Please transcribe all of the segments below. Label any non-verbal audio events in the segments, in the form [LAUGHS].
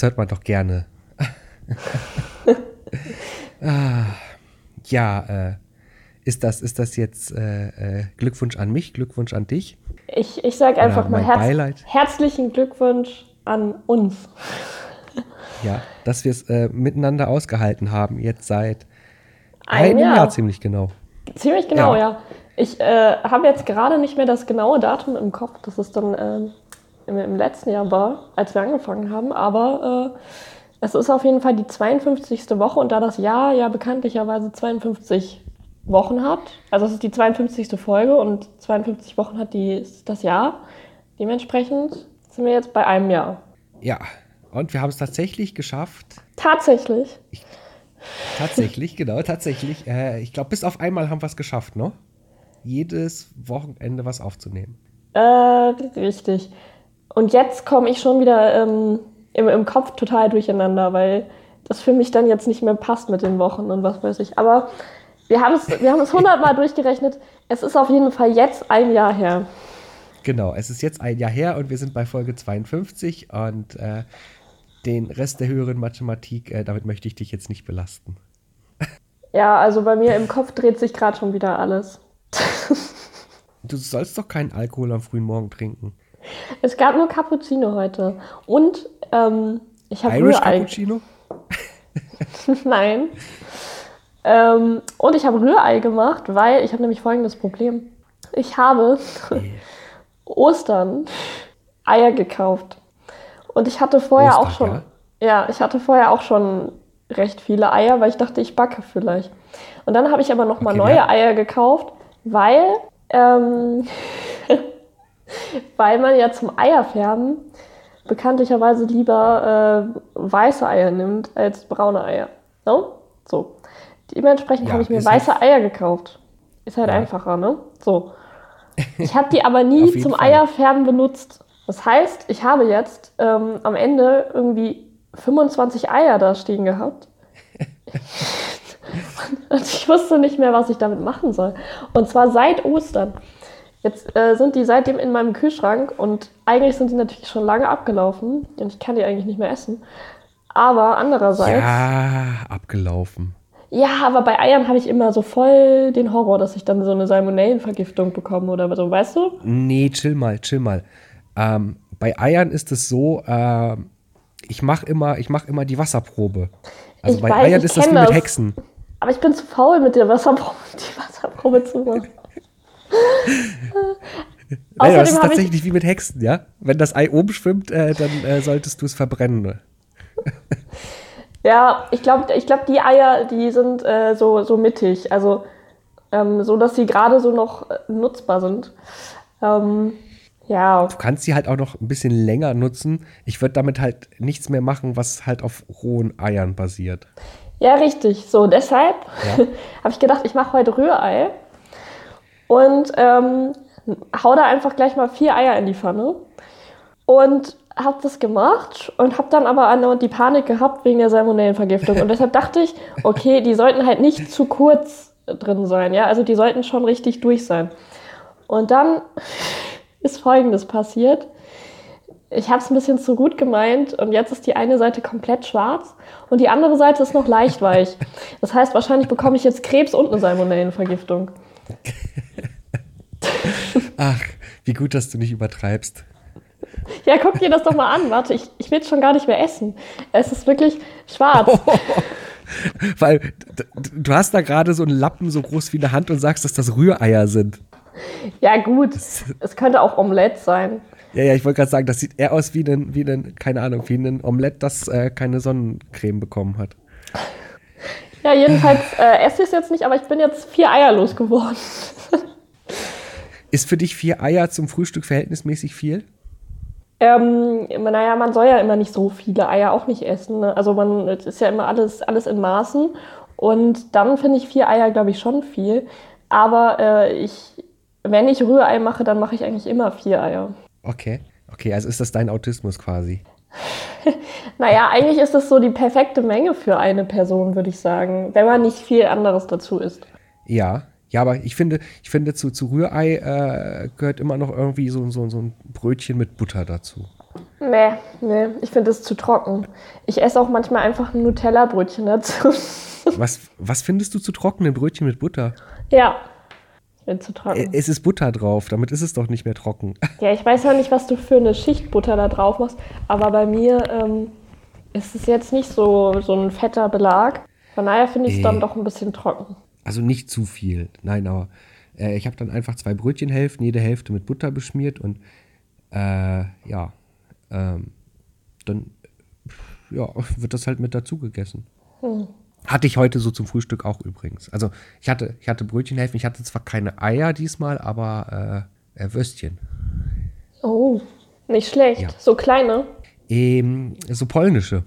das hört man doch gerne. [LAUGHS] ah, ja, äh, ist das, ist das jetzt äh, äh, Glückwunsch an mich, Glückwunsch an dich? Ich, ich sage einfach mal herz herzlichen Glückwunsch an uns. Ja, dass wir es äh, miteinander ausgehalten haben, jetzt seit Ein einem Jahr. Jahr. ziemlich genau. Ziemlich genau, Ja. ja. Ich äh, habe jetzt gerade nicht mehr das genaue Datum im Kopf, dass es dann ähm, im, im letzten Jahr war, als wir angefangen haben, aber äh, es ist auf jeden Fall die 52. Woche und da das Jahr ja bekanntlicherweise 52 Wochen hat, also es ist die 52. Folge und 52 Wochen hat die, das Jahr, dementsprechend sind wir jetzt bei einem Jahr. Ja, und wir haben es tatsächlich geschafft. Tatsächlich. Tatsächlich, genau, tatsächlich. Äh, ich glaube, bis auf einmal haben wir es geschafft, ne? Jedes Wochenende was aufzunehmen. Äh, richtig. Und jetzt komme ich schon wieder ähm, im, im Kopf total durcheinander, weil das für mich dann jetzt nicht mehr passt mit den Wochen und was weiß ich. Aber wir haben es wir haben es hundertmal [LAUGHS] durchgerechnet. Es ist auf jeden Fall jetzt ein Jahr her. Genau, es ist jetzt ein Jahr her und wir sind bei Folge 52 und äh, den Rest der höheren Mathematik, äh, damit möchte ich dich jetzt nicht belasten. [LAUGHS] Ja, also bei mir im Kopf dreht sich gerade schon wieder alles. [LAUGHS] Du sollst doch keinen Alkohol am frühen Morgen trinken. Es gab nur Cappuccino heute. Und ähm, ich habe Irish Rührei. Cappuccino? [LAUGHS] Nein. Ähm, und ich habe Rührei gemacht, weil ich habe nämlich folgendes Problem. Ich habe [LAUGHS] Ostern Eier gekauft. Und ich hatte vorher Ostern, auch schon. Ja? ich hatte vorher auch schon recht viele Eier, weil ich dachte, ich backe vielleicht. Und dann habe ich aber nochmal Okay, neue ja. Eier gekauft, weil, ähm, [LAUGHS] weil man ja zum Eierfärben bekanntlicherweise lieber äh, weiße Eier nimmt als braune Eier. Ne? So. Dementsprechend Ja, habe ich mir weiße halt- Eier gekauft. Ist halt Ja. einfacher, ne? So. [LAUGHS] Ich habe die aber nie zum Fall. Eierfärben benutzt. Das heißt, ich habe jetzt ähm, am Ende irgendwie 25 Eier da stehen gehabt. [LAUGHS] Und ich wusste nicht mehr, was ich damit machen soll. Und zwar seit Ostern. Jetzt äh, sind die seitdem in meinem Kühlschrank und eigentlich sind die natürlich schon lange abgelaufen und ich kann die eigentlich nicht mehr essen. Aber andererseits. Ja, abgelaufen. Ja, aber bei Eiern habe ich immer so voll den Horror, dass ich dann so eine Salmonellenvergiftung bekomme oder so, weißt du? Nee, chill mal, chill mal. Ähm, bei Eiern ist es so, ähm, ich mache immer, ich mach immer die Wasserprobe. Also Ich bei weiß, Eiern ist das wie mit das. Hexen. Aber ich bin zu faul, mit der Wasserprobe, [LAUGHS] die Wasserprobe zu machen. Nein, das ist tatsächlich wie mit Hexen, ja? Wenn das Ei oben schwimmt, äh, dann äh, solltest du es verbrennen. ja, ich glaube, ich glaub, die Eier, die sind äh, so, so mittig, also ähm, so, dass sie gerade so noch äh, nutzbar sind. Ähm, ja, Du kannst sie halt auch noch ein bisschen länger nutzen. Ich würde damit halt nichts mehr machen, was halt auf rohen Eiern basiert. ja, richtig. So, deshalb Ja. [LAUGHS] habe ich gedacht, ich mache heute Rührei und ähm, hau da einfach gleich mal vier Eier in die Pfanne und habe das gemacht und habe dann aber an die Panik gehabt wegen der Salmonellenvergiftung und deshalb dachte ich, okay, die sollten halt nicht zu kurz drin sein, ja, also die sollten schon richtig durch sein. Und dann ist Folgendes passiert. Ich habe es ein bisschen zu gut gemeint und jetzt ist die eine Seite komplett schwarz und die andere Seite ist noch leicht weich. Das heißt, wahrscheinlich bekomme ich jetzt Krebs und eine Salmonellenvergiftung. [LAUGHS] Ach, wie gut, dass du nicht übertreibst. Ja, guck dir das doch mal an. Warte, ich, ich will es schon gar nicht mehr essen. Es ist wirklich schwarz. [LAUGHS] Weil d- d- du hast da gerade so einen Lappen so groß wie eine Hand und sagst, dass das Rühreier sind. Ja, gut. Es könnte auch Omelette sein. Ja, ja, ich wollte gerade sagen, das sieht eher aus wie ein, wie ein, keine Ahnung, wie ein Omelett, das äh, keine Sonnencreme bekommen hat. Ja, jedenfalls äh, esse ich es jetzt nicht, aber ich bin jetzt vier Eier losgeworden. Ist für dich vier Eier zum Frühstück verhältnismäßig viel? Ähm, naja, man soll ja immer nicht so viele Eier auch nicht essen. Ne? Also man, es ist ja immer alles, alles in Maßen. Und dann finde ich vier Eier, glaube ich, schon viel. Aber äh, ich, wenn ich Rührei mache, dann mache ich eigentlich immer vier Eier. Okay. Okay, also ist das dein Autismus quasi. [LAUGHS] Naja, eigentlich ist das so die perfekte Menge für eine Person, würde ich sagen, wenn man nicht viel anderes dazu isst. Ja. Ja, aber ich finde, ich finde zu, zu Rührei äh, gehört immer noch irgendwie so, so, so ein Brötchen mit Butter dazu. Nee, nee, ich finde es zu trocken. Ich esse auch manchmal einfach ein Nutella-Brötchen dazu. [LAUGHS] Was, was findest du zu trockenen Brötchen mit Butter? ja, bin zu trocken. Es ist Butter drauf, damit ist es doch nicht mehr trocken. [LAUGHS] Ja, ich weiß ja nicht, was du für eine Schicht Butter da drauf machst, aber bei mir ähm, ist es jetzt nicht so, so ein fetter Belag. Von daher finde ich es dann doch ein bisschen trocken. Also nicht zu viel. Nein, aber äh, ich habe dann einfach zwei Brötchenhälften, jede Hälfte mit Butter beschmiert und äh, ja, ähm, dann ja, [LAUGHS] wird das halt mit dazu gegessen. Hatte ich heute so zum Frühstück auch übrigens. Also ich hatte, ich hatte Brötchenhälften, ich hatte zwar keine Eier diesmal, aber äh, äh, Würstchen. Oh, nicht schlecht. Ja. So kleine. Ähm, so polnische.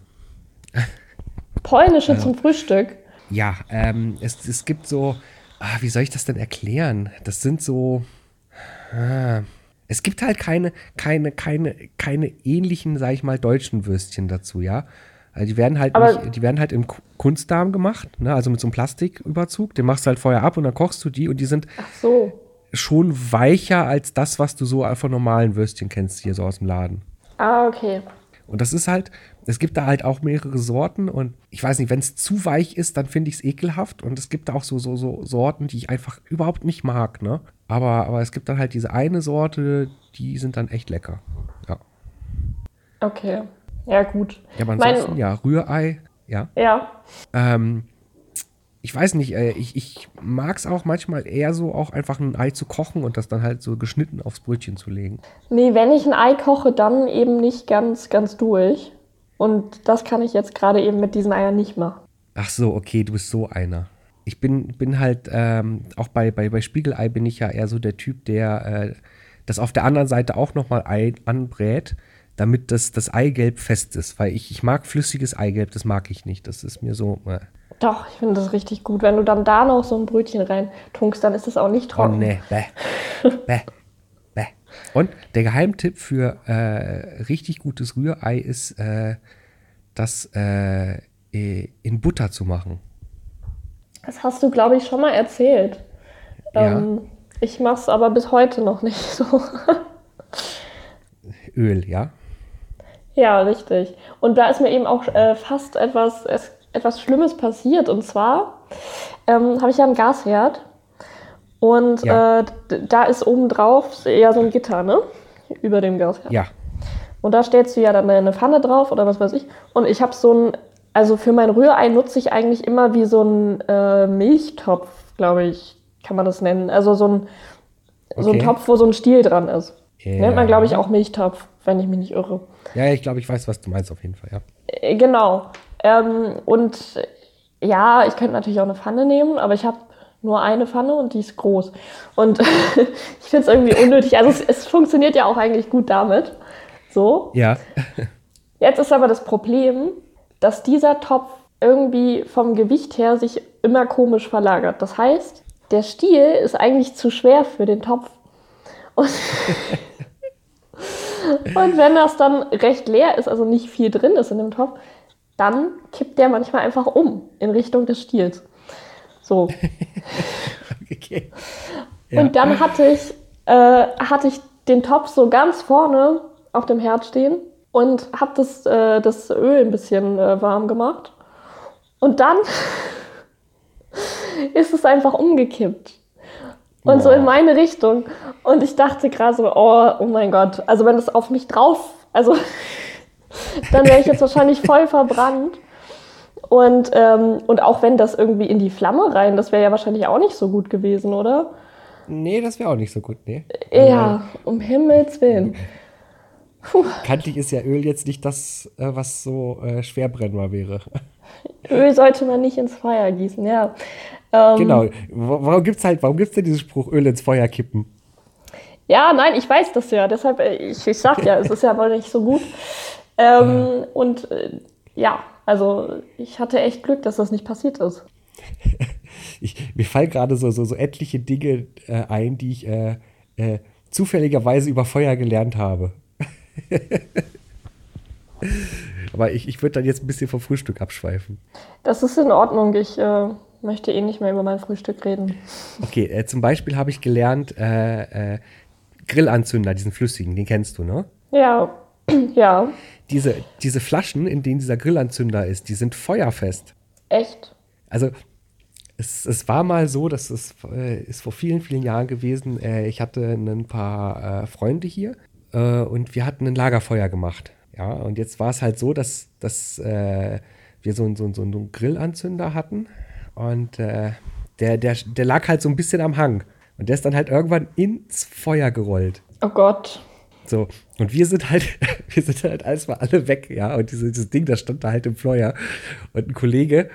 Polnische zum Frühstück. Ja, ähm, es, es gibt so, ah, wie soll ich das denn erklären? Das sind so, ah, es gibt halt keine, keine, keine, keine ähnlichen, sag ich mal, deutschen Würstchen dazu, ja. Also die werden halt, nicht, die werden halt im Ku- Kunstdarm gemacht, ne? also mit so einem Plastiküberzug. Den machst du halt vorher ab und dann kochst du die und die sind so. schon weicher als das, was du so von normalen Würstchen kennst, hier so aus dem Laden. Ah, okay. Und das ist halt, es gibt da halt auch mehrere Sorten und ich weiß nicht, wenn es zu weich ist, dann finde ich es ekelhaft und es gibt auch so, so, so Sorten, die ich einfach überhaupt nicht mag, ne? Aber, aber es gibt dann halt diese eine Sorte, die sind dann echt lecker. Ja. Okay. Ja, gut. Ja, aber Mein- ansonsten, ja, Rührei, ja. Ja. Ähm, ich weiß nicht, äh, ich, ich mag es auch manchmal eher so, auch einfach ein Ei zu kochen und das dann halt so geschnitten aufs Brötchen zu legen. Nee, wenn ich ein Ei koche, dann eben nicht ganz, ganz durch. Und das kann ich jetzt gerade eben mit diesen Eiern nicht machen. Ach so, okay, du bist so einer. Ich bin, bin halt, ähm, auch bei, bei, bei Spiegelei bin ich ja eher so der Typ, der äh, das auf der anderen Seite auch nochmal Ei anbrät, damit das, das Eigelb fest ist. Weil ich, ich mag flüssiges Eigelb, das mag ich nicht. Das ist mir so. Äh. Doch, ich finde das richtig gut. Wenn du dann da noch so ein Brötchen rein tunkst, dann ist es auch nicht Oh trocken. nee, bäh, [LAUGHS] bäh, bäh. Und der Geheimtipp für äh, richtig gutes Rührei ist, äh, das äh, in Butter zu machen. Das hast du, glaube ich, schon mal erzählt. Ja. Ähm, ich mache es aber bis heute noch nicht so. [LAUGHS] Öl, ja? Ja, richtig. Und da ist mir eben auch äh, fast etwas, es, etwas Schlimmes passiert. Und zwar ähm, habe ich ja einen Gasherd. Und Ja. äh, da ist obendrauf ja so ein Gitter, ne? Über dem Gasherd. Ja. Und da stellst du ja dann eine Pfanne drauf oder was weiß ich. Und ich habe so ein, also für mein Rührei nutze ich eigentlich immer wie so ein äh, Milchtopf, glaube ich, kann man das nennen. Also so ein, so ein Okay. Topf, wo so ein Stiel dran ist. Ja. Nennt man, glaube ich, auch Milchtopf, wenn ich mich nicht irre. Ja, ich glaube, ich weiß, was du meinst auf jeden Fall, ja. Äh, Genau. Ähm, und ja, ich könnte natürlich auch eine Pfanne nehmen, aber ich habe nur eine Pfanne und die ist groß. Und [LAUGHS] ich finde es irgendwie unnötig. Also es, es funktioniert ja auch eigentlich gut damit. So. Ja. Jetzt ist aber das Problem, dass dieser Topf irgendwie vom Gewicht her sich immer komisch verlagert. Das heißt, der Stiel ist eigentlich zu schwer für den Topf. Und, [LAUGHS] und wenn das dann recht leer ist, also nicht viel drin ist in dem Topf, dann kippt der manchmal einfach um in Richtung des Stiels. So. [LAUGHS] Okay. Ja. Und dann hatte ich, äh, hatte ich den Topf so ganz vorne auf dem Herd stehen und habe das, äh, das Öl ein bisschen äh, warm gemacht. Und dann [LAUGHS] ist es einfach umgekippt. Und so in meine Richtung. Und ich dachte gerade so, oh, oh mein Gott. Also wenn das auf mich drauf, also [LAUGHS] dann wäre ich jetzt wahrscheinlich voll verbrannt. Und, ähm, und auch wenn das irgendwie in die Flamme rein, das wäre ja wahrscheinlich auch nicht so gut gewesen, oder? Nee, das wäre auch nicht so gut, nee. Ja, um Himmels Willen. [LAUGHS] Puh, Kantig ist ja Öl jetzt nicht das, äh, was so äh, schwer brennbar wäre. [LAUGHS] Öl sollte man nicht ins Feuer gießen, ja. Ähm, Genau. Wa- Warum gibt's halt, warum gibt's denn diesen Spruch Öl ins Feuer kippen? Ja, nein, ich weiß das ja. Deshalb, äh, ich, ich sag ja, es ist ja wohl nicht so gut. Ähm, und äh, ja, also ich hatte echt Glück, dass das nicht passiert ist. [LAUGHS] Ich, mir fallen gerade so, so, so etliche Dinge äh, ein, die ich äh, äh, zufälligerweise über Feuer gelernt habe. [LAUGHS] Aber ich, ich würde dann jetzt ein bisschen vom Frühstück abschweifen. Das ist in Ordnung. Ich äh, möchte eh nicht mehr über mein Frühstück reden. Okay, äh, zum Beispiel habe ich gelernt, äh, äh, Grillanzünder, diesen flüssigen, den kennst du, ne? Ja, [CLEARS THROAT] Ja. Diese, diese Flaschen, in denen dieser Grillanzünder ist, die sind feuerfest. Echt? Also es, es war mal so, dass es äh, ist vor vielen, vielen Jahren gewesen. Äh, ich hatte ein paar Freunde hier und wir hatten ein Lagerfeuer gemacht. Ja, und jetzt war es halt so, dass, dass äh, wir so, so, so einen Grillanzünder hatten und äh, der, der, der lag halt so ein bisschen am Hang. Und der ist dann halt irgendwann ins Feuer gerollt. Oh Gott. So, und wir sind halt, [LAUGHS] wir sind halt alles mal alle weg, ja. Und diese, dieses Ding, das stand da halt im Feuer. Und ein Kollege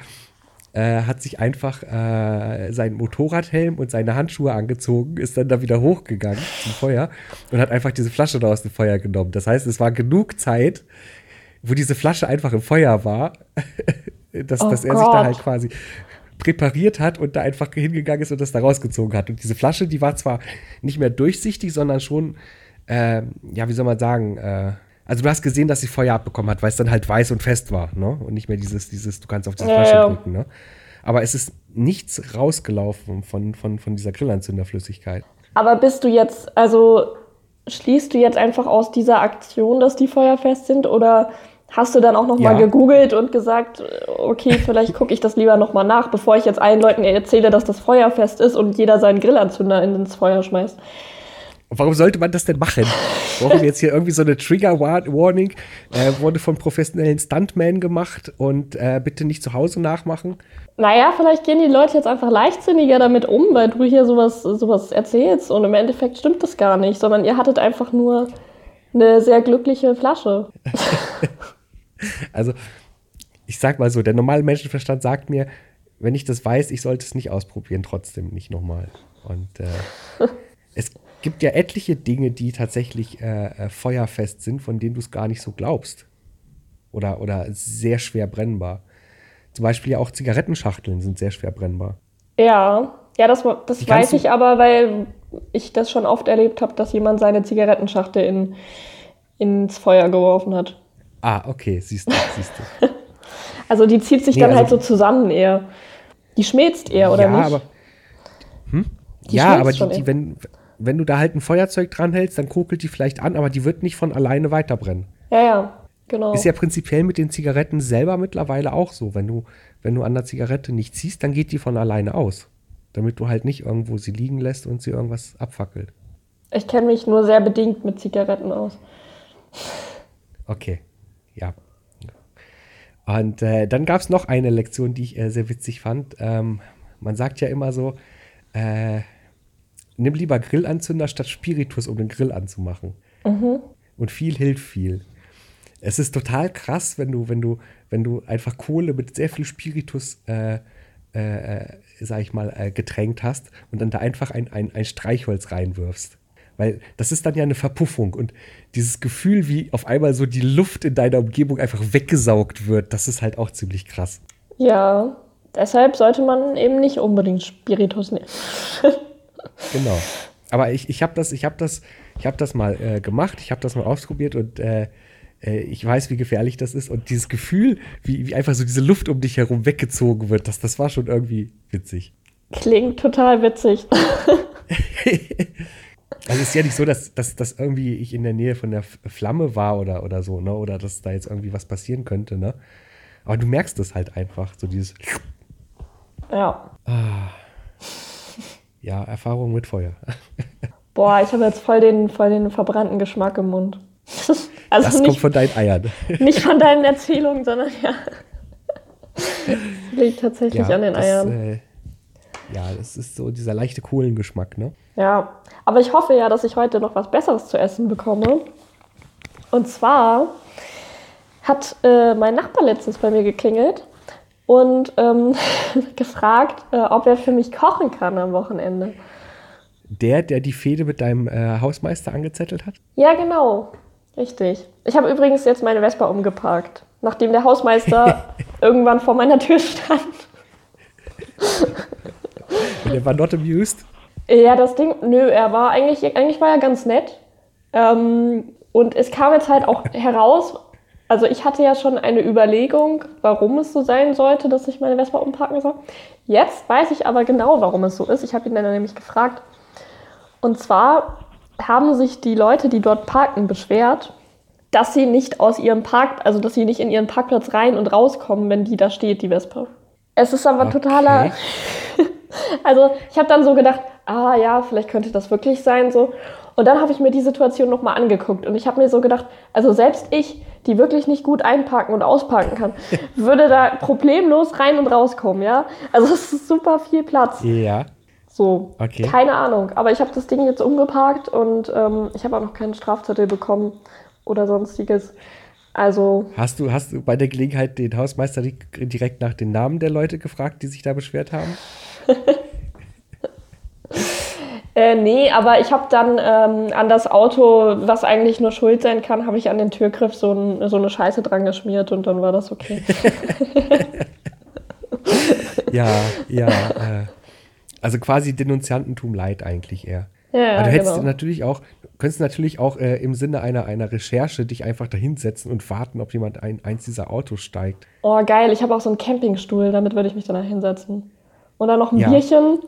äh, hat sich einfach äh, seinen Motorradhelm und seine Handschuhe angezogen, ist dann da wieder hochgegangen zum Feuer und hat einfach diese Flasche da aus dem Feuer genommen. Das heißt, es war genug Zeit, wo diese Flasche einfach im Feuer war, [LAUGHS] dass, Oh dass er sich da Gott. halt quasi präpariert hat und da einfach hingegangen ist und das da rausgezogen hat. Und diese Flasche, die war zwar nicht mehr durchsichtig, sondern schon, äh, ja, wie soll man sagen, äh, also du hast gesehen, dass sie Feuer abbekommen hat, weil es dann halt weiß und fest war, ne? Und nicht mehr dieses, dieses, du kannst auf diese Flasche ja. drücken, ne? Aber es ist nichts rausgelaufen von, von, von dieser Grillanzünderflüssigkeit. Aber bist du jetzt, also schließt du jetzt einfach aus dieser Aktion, dass die feuerfest sind oder hast du dann auch noch mal Ja. gegoogelt und gesagt, okay, vielleicht gucke ich das lieber noch mal nach, bevor ich jetzt allen Leuten erzähle, dass das feuerfest ist und jeder seinen Grillanzünder ins Feuer schmeißt? Und warum sollte man das denn machen? Warum jetzt hier irgendwie so eine Trigger-Warning äh, wurde von professionellen Stuntmen gemacht und äh, bitte nicht zu Hause nachmachen? Naja, vielleicht gehen die Leute jetzt einfach leichtsinniger damit um, weil du hier sowas, sowas erzählst und im Endeffekt stimmt das gar nicht, sondern ihr hattet einfach nur eine sehr glückliche Flasche. [LAUGHS] Also, ich sag mal so, der normale Menschenverstand sagt mir, wenn ich das weiß, ich sollte es nicht ausprobieren, trotzdem nicht nochmal. Und äh, [LAUGHS] es gibt ja etliche Dinge, die tatsächlich äh, äh, feuerfest sind, von denen du es gar nicht so glaubst. Oder, oder sehr schwer brennbar. Zum Beispiel ja auch Zigarettenschachteln sind sehr schwer brennbar. Ja, ja, das, das Die weiß ich aber, weil ich das schon oft erlebt habe, dass jemand seine Zigarettenschachtel in, ins Feuer geworfen hat. Ah, okay, siehst du, siehst du. [LAUGHS] Also die zieht sich Nee, dann also- halt so zusammen eher. Die schmilzt eher, oder ja, nicht? aber. Hm? Die ja, aber die, die, wenn, wenn du da halt ein Feuerzeug dranhältst, dann kokelt die vielleicht an, aber die wird nicht von alleine weiterbrennen. ja, ja, genau. Ist ja prinzipiell mit den Zigaretten selber mittlerweile auch so. Wenn du, wenn du an der Zigarette nicht ziehst, dann geht die von alleine aus. Damit du halt nicht irgendwo sie liegen lässt und sie irgendwas abfackelt. Ich kenne mich nur sehr bedingt mit Zigaretten aus. Okay, ja. Und äh, dann gab es noch eine Lektion, die ich äh, sehr witzig fand. Ähm, man sagt ja immer so, äh, nimm lieber Grillanzünder statt Spiritus, um den Grill anzumachen. Und viel hilft viel. Es ist total krass, wenn du, wenn du, wenn du einfach Kohle mit sehr viel Spiritus, äh, äh, äh, sag ich mal, äh, getränkt hast und dann da einfach ein, ein, ein Streichholz reinwirfst. Weil das ist dann ja eine Verpuffung und dieses Gefühl, wie auf einmal so die Luft in deiner Umgebung einfach weggesaugt wird, das ist halt auch ziemlich krass. Ja, deshalb sollte man eben nicht unbedingt Spiritus nehmen. [LAUGHS] Genau. Aber ich, ich habe das, ich habe das, ich habe das mal äh, gemacht, ich habe das mal ausprobiert und äh, äh, ich weiß, wie gefährlich das ist. Und dieses Gefühl, wie, wie einfach so diese Luft um dich herum weggezogen wird, das, das war schon irgendwie witzig. Klingt total witzig. [LAUGHS] [LAUGHS] Also es ist ja nicht so, dass, dass, dass irgendwie ich in der Nähe von der Flamme war oder, oder so, ne? Oder dass da jetzt irgendwie was passieren könnte, ne? Aber du merkst es halt einfach, so dieses, Ja. Ja, Erfahrung mit Feuer. [LAUGHS] Boah, ich habe jetzt voll den, voll den verbrannten Geschmack im Mund. [LAUGHS] Also Das kommt nicht, von deinen Eiern. [LAUGHS] nicht von deinen Erzählungen, sondern ja. Liegt tatsächlich an den das, Eiern. Äh, ja, das ist so dieser leichte Kohlengeschmack, ne? Ja, aber ich hoffe ja, dass ich heute noch was Besseres zu essen bekomme. Und zwar hat äh, mein Nachbar letztens bei mir geklingelt und ähm, [LAUGHS] gefragt, äh, ob er für mich kochen kann am Wochenende. Der, der die Fehde mit deinem äh, Hausmeister angezettelt hat? Ja, genau. Richtig. Ich habe übrigens jetzt meine Vespa umgeparkt, nachdem der Hausmeister [LAUGHS] irgendwann vor meiner Tür stand. [LAUGHS] Und der war not amused. Ja, das Ding, nö, er war eigentlich, eigentlich war er ganz nett. Ähm, und es kam jetzt halt auch heraus, also ich hatte ja schon eine Überlegung, warum es so sein sollte, dass ich meine Vespa umparken soll. Jetzt weiß ich aber genau, warum es so ist. Ich habe ihn dann nämlich gefragt. Und zwar haben sich die Leute, die dort parken, beschwert, dass sie nicht aus ihrem Park, also dass sie nicht in ihren Parkplatz rein und rauskommen, wenn die da steht, die Wespe. Es ist aber Okay. totaler. [LAUGHS] also ich habe dann so gedacht, ah ja, vielleicht könnte das wirklich sein so. Und dann habe ich mir die Situation nochmal angeguckt und ich habe mir so gedacht, also selbst ich, die wirklich nicht gut einparken und ausparken kann, [LAUGHS] würde da problemlos rein und rauskommen, ja. Also es ist super viel Platz. Ja. So, Okay. keine Ahnung. Aber ich habe das Ding jetzt umgeparkt und ähm, ich habe auch noch keinen Strafzettel bekommen oder sonstiges. Also, Hast du, hast du bei der Gelegenheit den Hausmeister di- direkt nach den Namen der Leute gefragt, die sich da beschwert haben? [LAUGHS] äh, nee, aber ich habe dann ähm, an das Auto, was eigentlich nur schuld sein kann, habe ich an den Türgriff so, ein, so eine Scheiße dran geschmiert und dann war das okay. [LAUGHS] Ja, ja. [LAUGHS] äh, also quasi Denunziantentum leid eigentlich eher. Ja, Aber du hättest genau. natürlich auch, du könntest natürlich auch äh, im Sinne einer, einer Recherche dich einfach dahinsetzen und warten, ob jemand ein, eins dieser Autos steigt. Oh, geil. Ich habe auch so einen Campingstuhl, damit würde ich mich danach hinsetzen. Und dann noch ein Ja. Bierchen.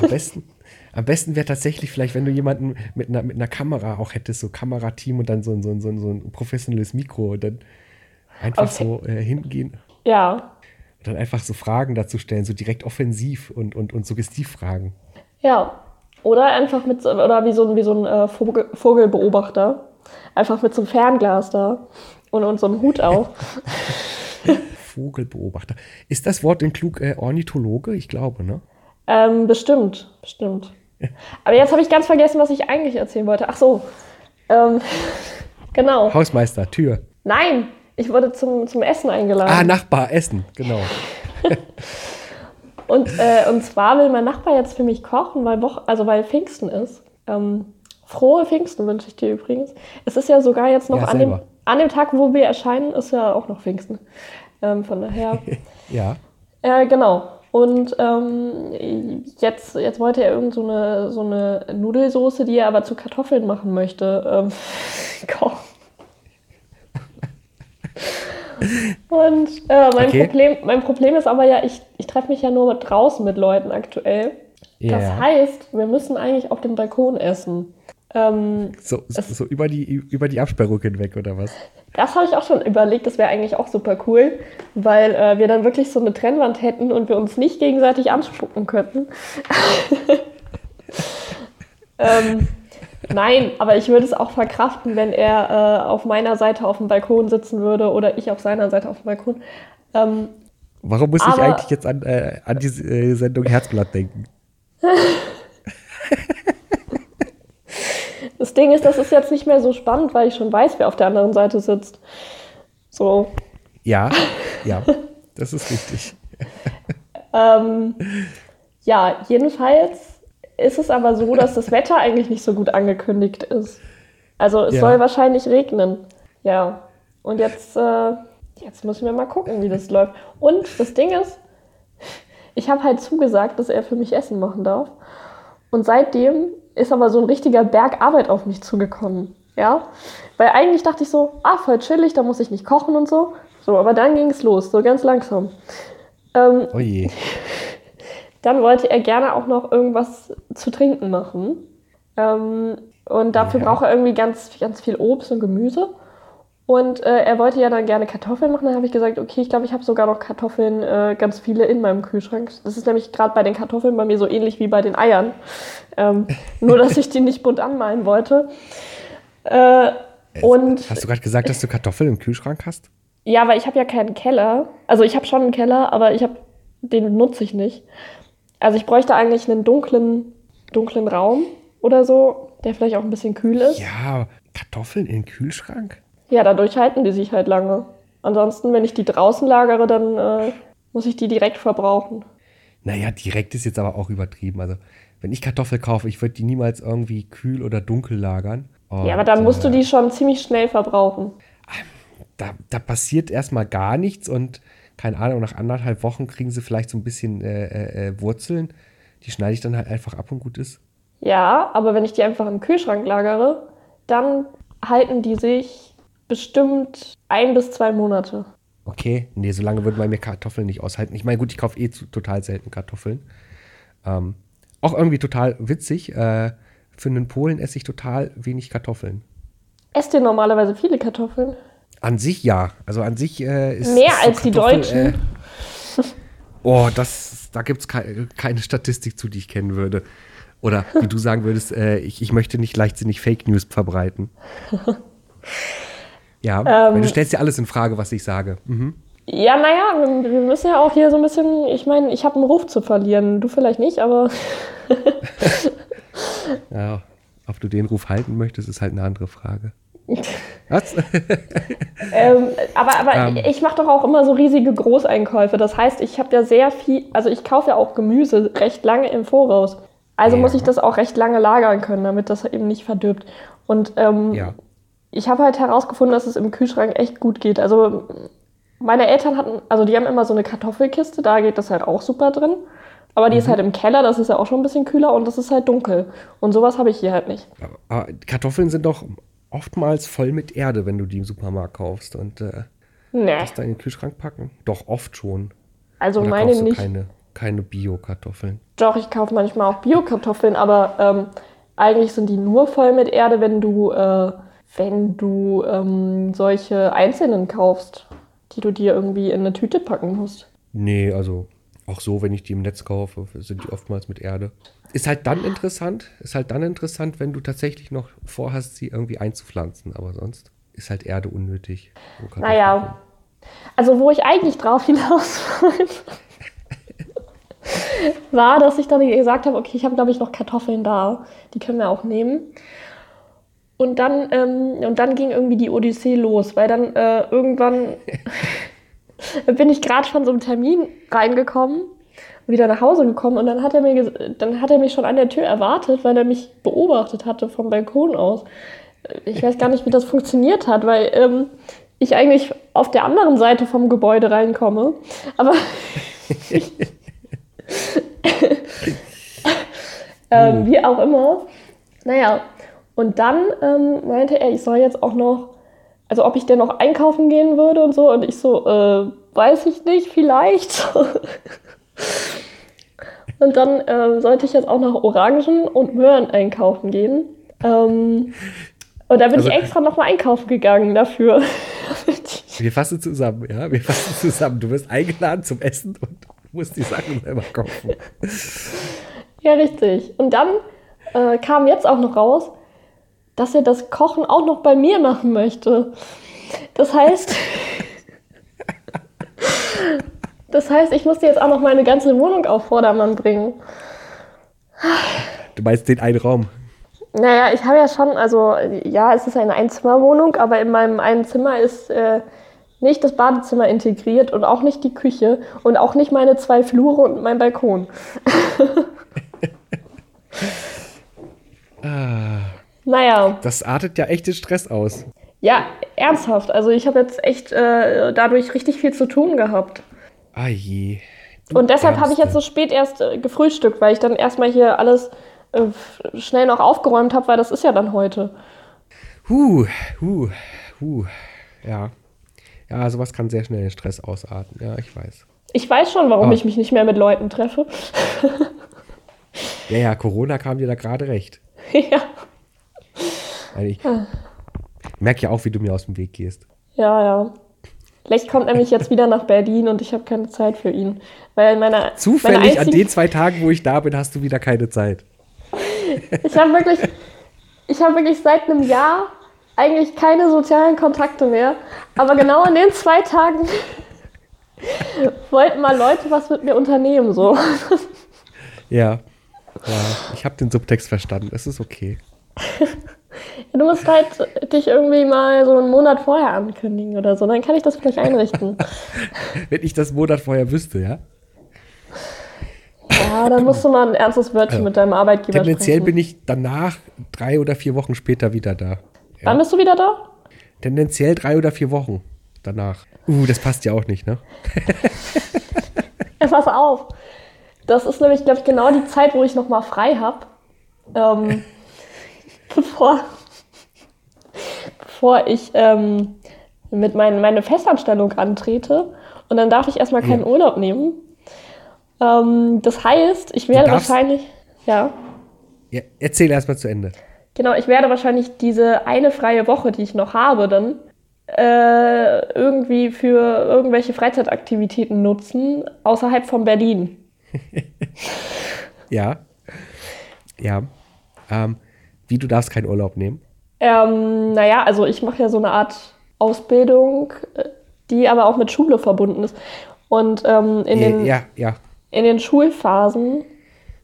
Am besten, [LAUGHS] am besten wäre tatsächlich vielleicht, wenn du jemanden mit einer, mit einer Kamera auch hättest, so Kamerateam und dann so ein, so ein, so ein, so ein professionelles Mikro und dann einfach Okay. so äh, hingehen Ja, und dann einfach so Fragen dazu stellen, so direkt offensiv und, und, und suggestiv fragen. Ja. Oder einfach mit, oder wie so ein, wie so ein äh, Vogel, Vogelbeobachter. Einfach mit so einem Fernglas da. Und, und so einem Hut auf. [LAUGHS] Vogelbeobachter. Ist das Wort in klug äh, Ornithologe? Ich glaube, ne? ähm, bestimmt, bestimmt. [LAUGHS] Aber jetzt habe ich ganz vergessen, was ich eigentlich erzählen wollte. Ach so. Ähm, [LAUGHS] genau. Hausmeister, Tür. Nein, ich wurde zum, zum Essen eingeladen. Ah, Nachbar, Essen, genau. [LAUGHS] Und, äh, und zwar will mein Nachbar jetzt für mich kochen, weil, Woche, also weil Pfingsten ist. Ähm, frohe Pfingsten wünsche ich dir übrigens. Es ist ja sogar jetzt noch Ja, an, dem, an dem Tag, wo wir erscheinen, ist ja auch noch Pfingsten. Ähm, von daher, Ja. äh, genau. Und ähm, jetzt, jetzt wollte er irgend so eine, so eine Nudelsoße, die er aber zu Kartoffeln machen möchte, ähm, [LAUGHS] kochen. Und äh, mein, Okay. Problem, mein Problem ist aber ja, ich, ich treffe mich ja nur draußen mit Leuten aktuell. Ja. Das heißt, wir müssen eigentlich auf dem Balkon essen. Ähm, So, so, über, die, über die Absperrung hinweg, oder was? das habe ich auch schon überlegt, das wäre eigentlich auch super cool, weil äh, wir dann wirklich so eine Trennwand hätten und wir uns nicht gegenseitig anspucken könnten. [LAUGHS] ähm, nein, aber ich würde es auch verkraften, wenn er äh, auf meiner Seite auf dem Balkon sitzen würde oder ich auf seiner Seite auf dem Balkon. Ähm, Warum muss ich Aber- eigentlich jetzt an, äh, an die äh, Sendung Herzblatt denken? [LAUGHS] das Ding ist, das ist jetzt nicht mehr so spannend, weil ich schon weiß, wer auf der anderen Seite sitzt. So, Ja, [LAUGHS] ja, das ist richtig. Ähm, ja, jedenfalls ist es aber so, dass das Wetter eigentlich nicht so gut angekündigt ist. Also es Ja. soll wahrscheinlich regnen. Ja. Und jetzt, äh, jetzt müssen wir mal gucken, wie das läuft. Und das Ding ist, ich habe halt zugesagt, dass er für mich Essen machen darf. Und seitdem ist aber so ein richtiger Berg Arbeit auf mich zugekommen. Ja. Weil eigentlich dachte ich so, ah, voll chillig, da muss ich nicht kochen und so. So, aber dann ging es los, so ganz langsam. Ähm, Oh je. [LAUGHS] dann wollte er gerne auch noch irgendwas zu trinken machen. Ähm, und dafür Ja. braucht er irgendwie ganz, ganz viel Obst und Gemüse. Und äh, er wollte ja dann gerne Kartoffeln machen. Dann habe ich gesagt, okay, ich glaube, ich habe sogar noch Kartoffeln, äh, ganz viele in meinem Kühlschrank. Das ist nämlich gerade bei den Kartoffeln bei mir so ähnlich wie bei den Eiern. Ähm, [LAUGHS] nur, dass ich die nicht bunt anmalen wollte. Äh, und Hast du gerade gesagt, dass du Kartoffeln im Kühlschrank hast? ja, weil ich habe ja keinen Keller. Also ich habe schon einen Keller, aber ich habe den nutze ich nicht. Also ich bräuchte eigentlich einen dunklen, dunklen Raum oder so, der vielleicht auch ein bisschen kühl ist. Ja, Ja, Kartoffeln im Kühlschrank? Dadurch halten die sich halt lange. Ansonsten, wenn ich die draußen lagere, dann äh, muss ich die direkt verbrauchen. Naja, direkt ist jetzt aber auch übertrieben. Also, wenn ich Kartoffel kaufe, ich würde die niemals irgendwie kühl oder dunkel lagern. Und, ja, aber dann musst du äh, die schon ziemlich schnell verbrauchen. Da, da passiert erstmal gar nichts und keine Ahnung, nach anderthalb Wochen kriegen sie vielleicht so ein bisschen äh, äh, äh, Wurzeln. Die schneide ich dann halt einfach ab und gut ist. Ja, aber wenn ich die einfach im Kühlschrank lagere, dann halten die sich bestimmt ein bis zwei Monate. Okay, nee, so lange würden bei mir Kartoffeln nicht aushalten. Ich meine, gut, ich kaufe eh zu, total selten Kartoffeln. Ähm, auch irgendwie total witzig. Äh, für einen Polen esse ich total wenig Kartoffeln. Esst ihr normalerweise viele Kartoffeln? An sich ja. Also an sich äh, ist. Mehr ist so als die Kartoffel, Deutschen. Äh, [LAUGHS] oh, das, da gibt es ke keine Statistik zu, die ich kennen würde. Oder wie du sagen würdest, äh, ich, ich möchte nicht leichtsinnig Fake News verbreiten. [LAUGHS] Ja, Ähm, du stellst ja alles in Frage, was ich sage. Mhm. Ja, naja, wir, müssen ja auch hier so ein bisschen, ich meine, ich habe einen Ruf zu verlieren. Du vielleicht nicht, aber [LAUGHS] Ja, ob du den Ruf halten möchtest, ist halt eine andere Frage. Was? [LAUGHS] Ähm, aber aber Ähm. ich mache doch auch immer so riesige Großeinkäufe. Das heißt, ich habe ja sehr viel, also ich kaufe ja auch Gemüse recht lange im Voraus. Also Ja. muss ich das auch recht lange lagern können, damit das eben nicht verdirbt. Und ähm, ja. Ich habe halt herausgefunden, dass es im Kühlschrank echt gut geht. Also meine Eltern hatten, also die haben immer so eine Kartoffelkiste, da geht das halt auch super drin. Aber die ist halt im Keller, das ist ja auch schon ein bisschen kühler und das ist halt dunkel. Und sowas habe ich hier halt nicht. Aber Kartoffeln sind doch oftmals voll mit Erde, wenn du die im Supermarkt kaufst. Und äh, Nee. das dann in den Kühlschrank packen? Doch, oft schon. Also Oder meine nicht. keine, keine Bio-Kartoffeln? Doch, ich kaufe manchmal auch Bio-Kartoffeln, aber ähm, eigentlich sind die nur voll mit Erde, wenn du, äh, wenn du ähm, solche einzelnen kaufst, die du dir irgendwie in eine Tüte packen musst. Nee, also auch so, wenn ich die im Netz kaufe, sind die oftmals mit Erde. Ist halt dann interessant, ist halt dann interessant, wenn du tatsächlich noch vorhast, sie irgendwie einzupflanzen. Aber sonst ist halt Erde unnötig. Naja, also wo ich eigentlich drauf hinaus wollte, [LAUGHS] war, dass ich dann gesagt habe, okay, ich habe, glaube ich, noch Kartoffeln da. Die können wir auch nehmen. Und dann, ähm, und dann ging irgendwie die Odyssee los, weil dann äh, irgendwann [LAUGHS] bin ich gerade von so einem Termin reingekommen, wieder nach Hause gekommen und dann hat er mir dann hat er mich schon an der Tür erwartet, weil er mich beobachtet hatte vom Balkon aus. Ich weiß gar nicht, wie das funktioniert hat, weil ähm, ich eigentlich auf der anderen Seite vom Gebäude reinkomme. Aber [LAUGHS] [LAUGHS] ähm, wie auch immer. Naja, und dann ähm, meinte er, ich soll jetzt auch noch, also ob ich denn noch einkaufen gehen würde und so. Und ich so, äh, weiß ich nicht, vielleicht. [LAUGHS] und dann ähm, sollte ich jetzt auch noch Orangen und Möhren einkaufen gehen. Ähm, und da bin Also- ich extra nochmal einkaufen gegangen dafür. [LAUGHS] Wir fassen zusammen, ja? Wir fassen zusammen. Du wirst eingeladen zum Essen und musst die Sachen selber kaufen. Ja, richtig. Und dann äh, kam jetzt auch noch raus, dass er das Kochen auch noch bei mir machen möchte. Das heißt, [LAUGHS] das heißt, ich musste jetzt auch noch meine ganze Wohnung auf Vordermann bringen. Du meinst den einen Raum. Naja, ich habe ja schon, also ja, es ist eine Einzimmerwohnung, aber in meinem einen Zimmer ist äh, nicht das Badezimmer integriert und auch nicht die Küche und auch nicht meine zwei Flure und mein Balkon. [LAUGHS] Ah, Naja. das artet ja echt den Stress aus. Ja, ernsthaft. Also ich habe jetzt echt äh, dadurch richtig viel zu tun gehabt. Ah je. Du Und deshalb habe ich jetzt so spät erst äh, gefrühstückt, weil ich dann erstmal hier alles äh, schnell noch aufgeräumt habe, weil das ist ja dann heute. Huh, huh, huh. Ja. Ja, sowas kann sehr schnell den Stress ausarten. Ja, ich weiß. Ich weiß schon, warum Ah. ich mich nicht mehr mit Leuten treffe. [LAUGHS] Ja, ja, Corona kam dir da gerade recht. ja. Also ich merke ja auch, wie du mir aus dem Weg gehst. ja, ja. Lecht kommt nämlich jetzt wieder nach Berlin und ich habe keine Zeit für ihn. Weil meine, Zufällig meine an den zwei Tagen, wo ich da bin, hast du wieder keine Zeit. [LAUGHS] Ich habe wirklich, ich habe wirklich seit einem Jahr eigentlich keine sozialen Kontakte mehr. Aber genau an den zwei Tagen [LAUGHS] wollten mal Leute was mit mir unternehmen. So. Ja. Ja, ich habe den Subtext verstanden. Es ist okay. [LAUGHS] Du musst halt dich irgendwie mal so einen Monat vorher ankündigen oder so. Dann kann ich das vielleicht einrichten. [LAUGHS] Wenn ich das Monat vorher wüsste, ja? Ja, dann musst du mal ein ernstes Wörtchen mit deinem Arbeitgeber Tendenziell sprechen. bin ich danach drei oder vier Wochen später wieder da. Wann bist du wieder da? Tendenziell drei oder vier Wochen danach. Uh, das passt ja auch nicht, ne? [LAUGHS] Ja, pass auf. Das ist nämlich, glaube ich, genau die Zeit, wo ich noch mal frei habe. Ähm, bevor, bevor ich ähm, mit mein, meine Festanstellung antrete. Und dann darf ich erstmal keinen Ja. Urlaub nehmen. Ähm, das heißt, ich werde wahrscheinlich. Ja. Ja, erzähl erst mal zu Ende. Genau, ich werde wahrscheinlich diese eine freie Woche, die ich noch habe, dann äh, irgendwie für irgendwelche Freizeitaktivitäten nutzen, außerhalb von Berlin. [LAUGHS] ja. Ja. Ähm, wie, du darfst keinen Urlaub nehmen? Ähm, naja, also ich mache ja so eine Art Ausbildung, äh, die aber auch mit Schule verbunden ist. Und ähm, in, den, ja, ja. in den Schulphasen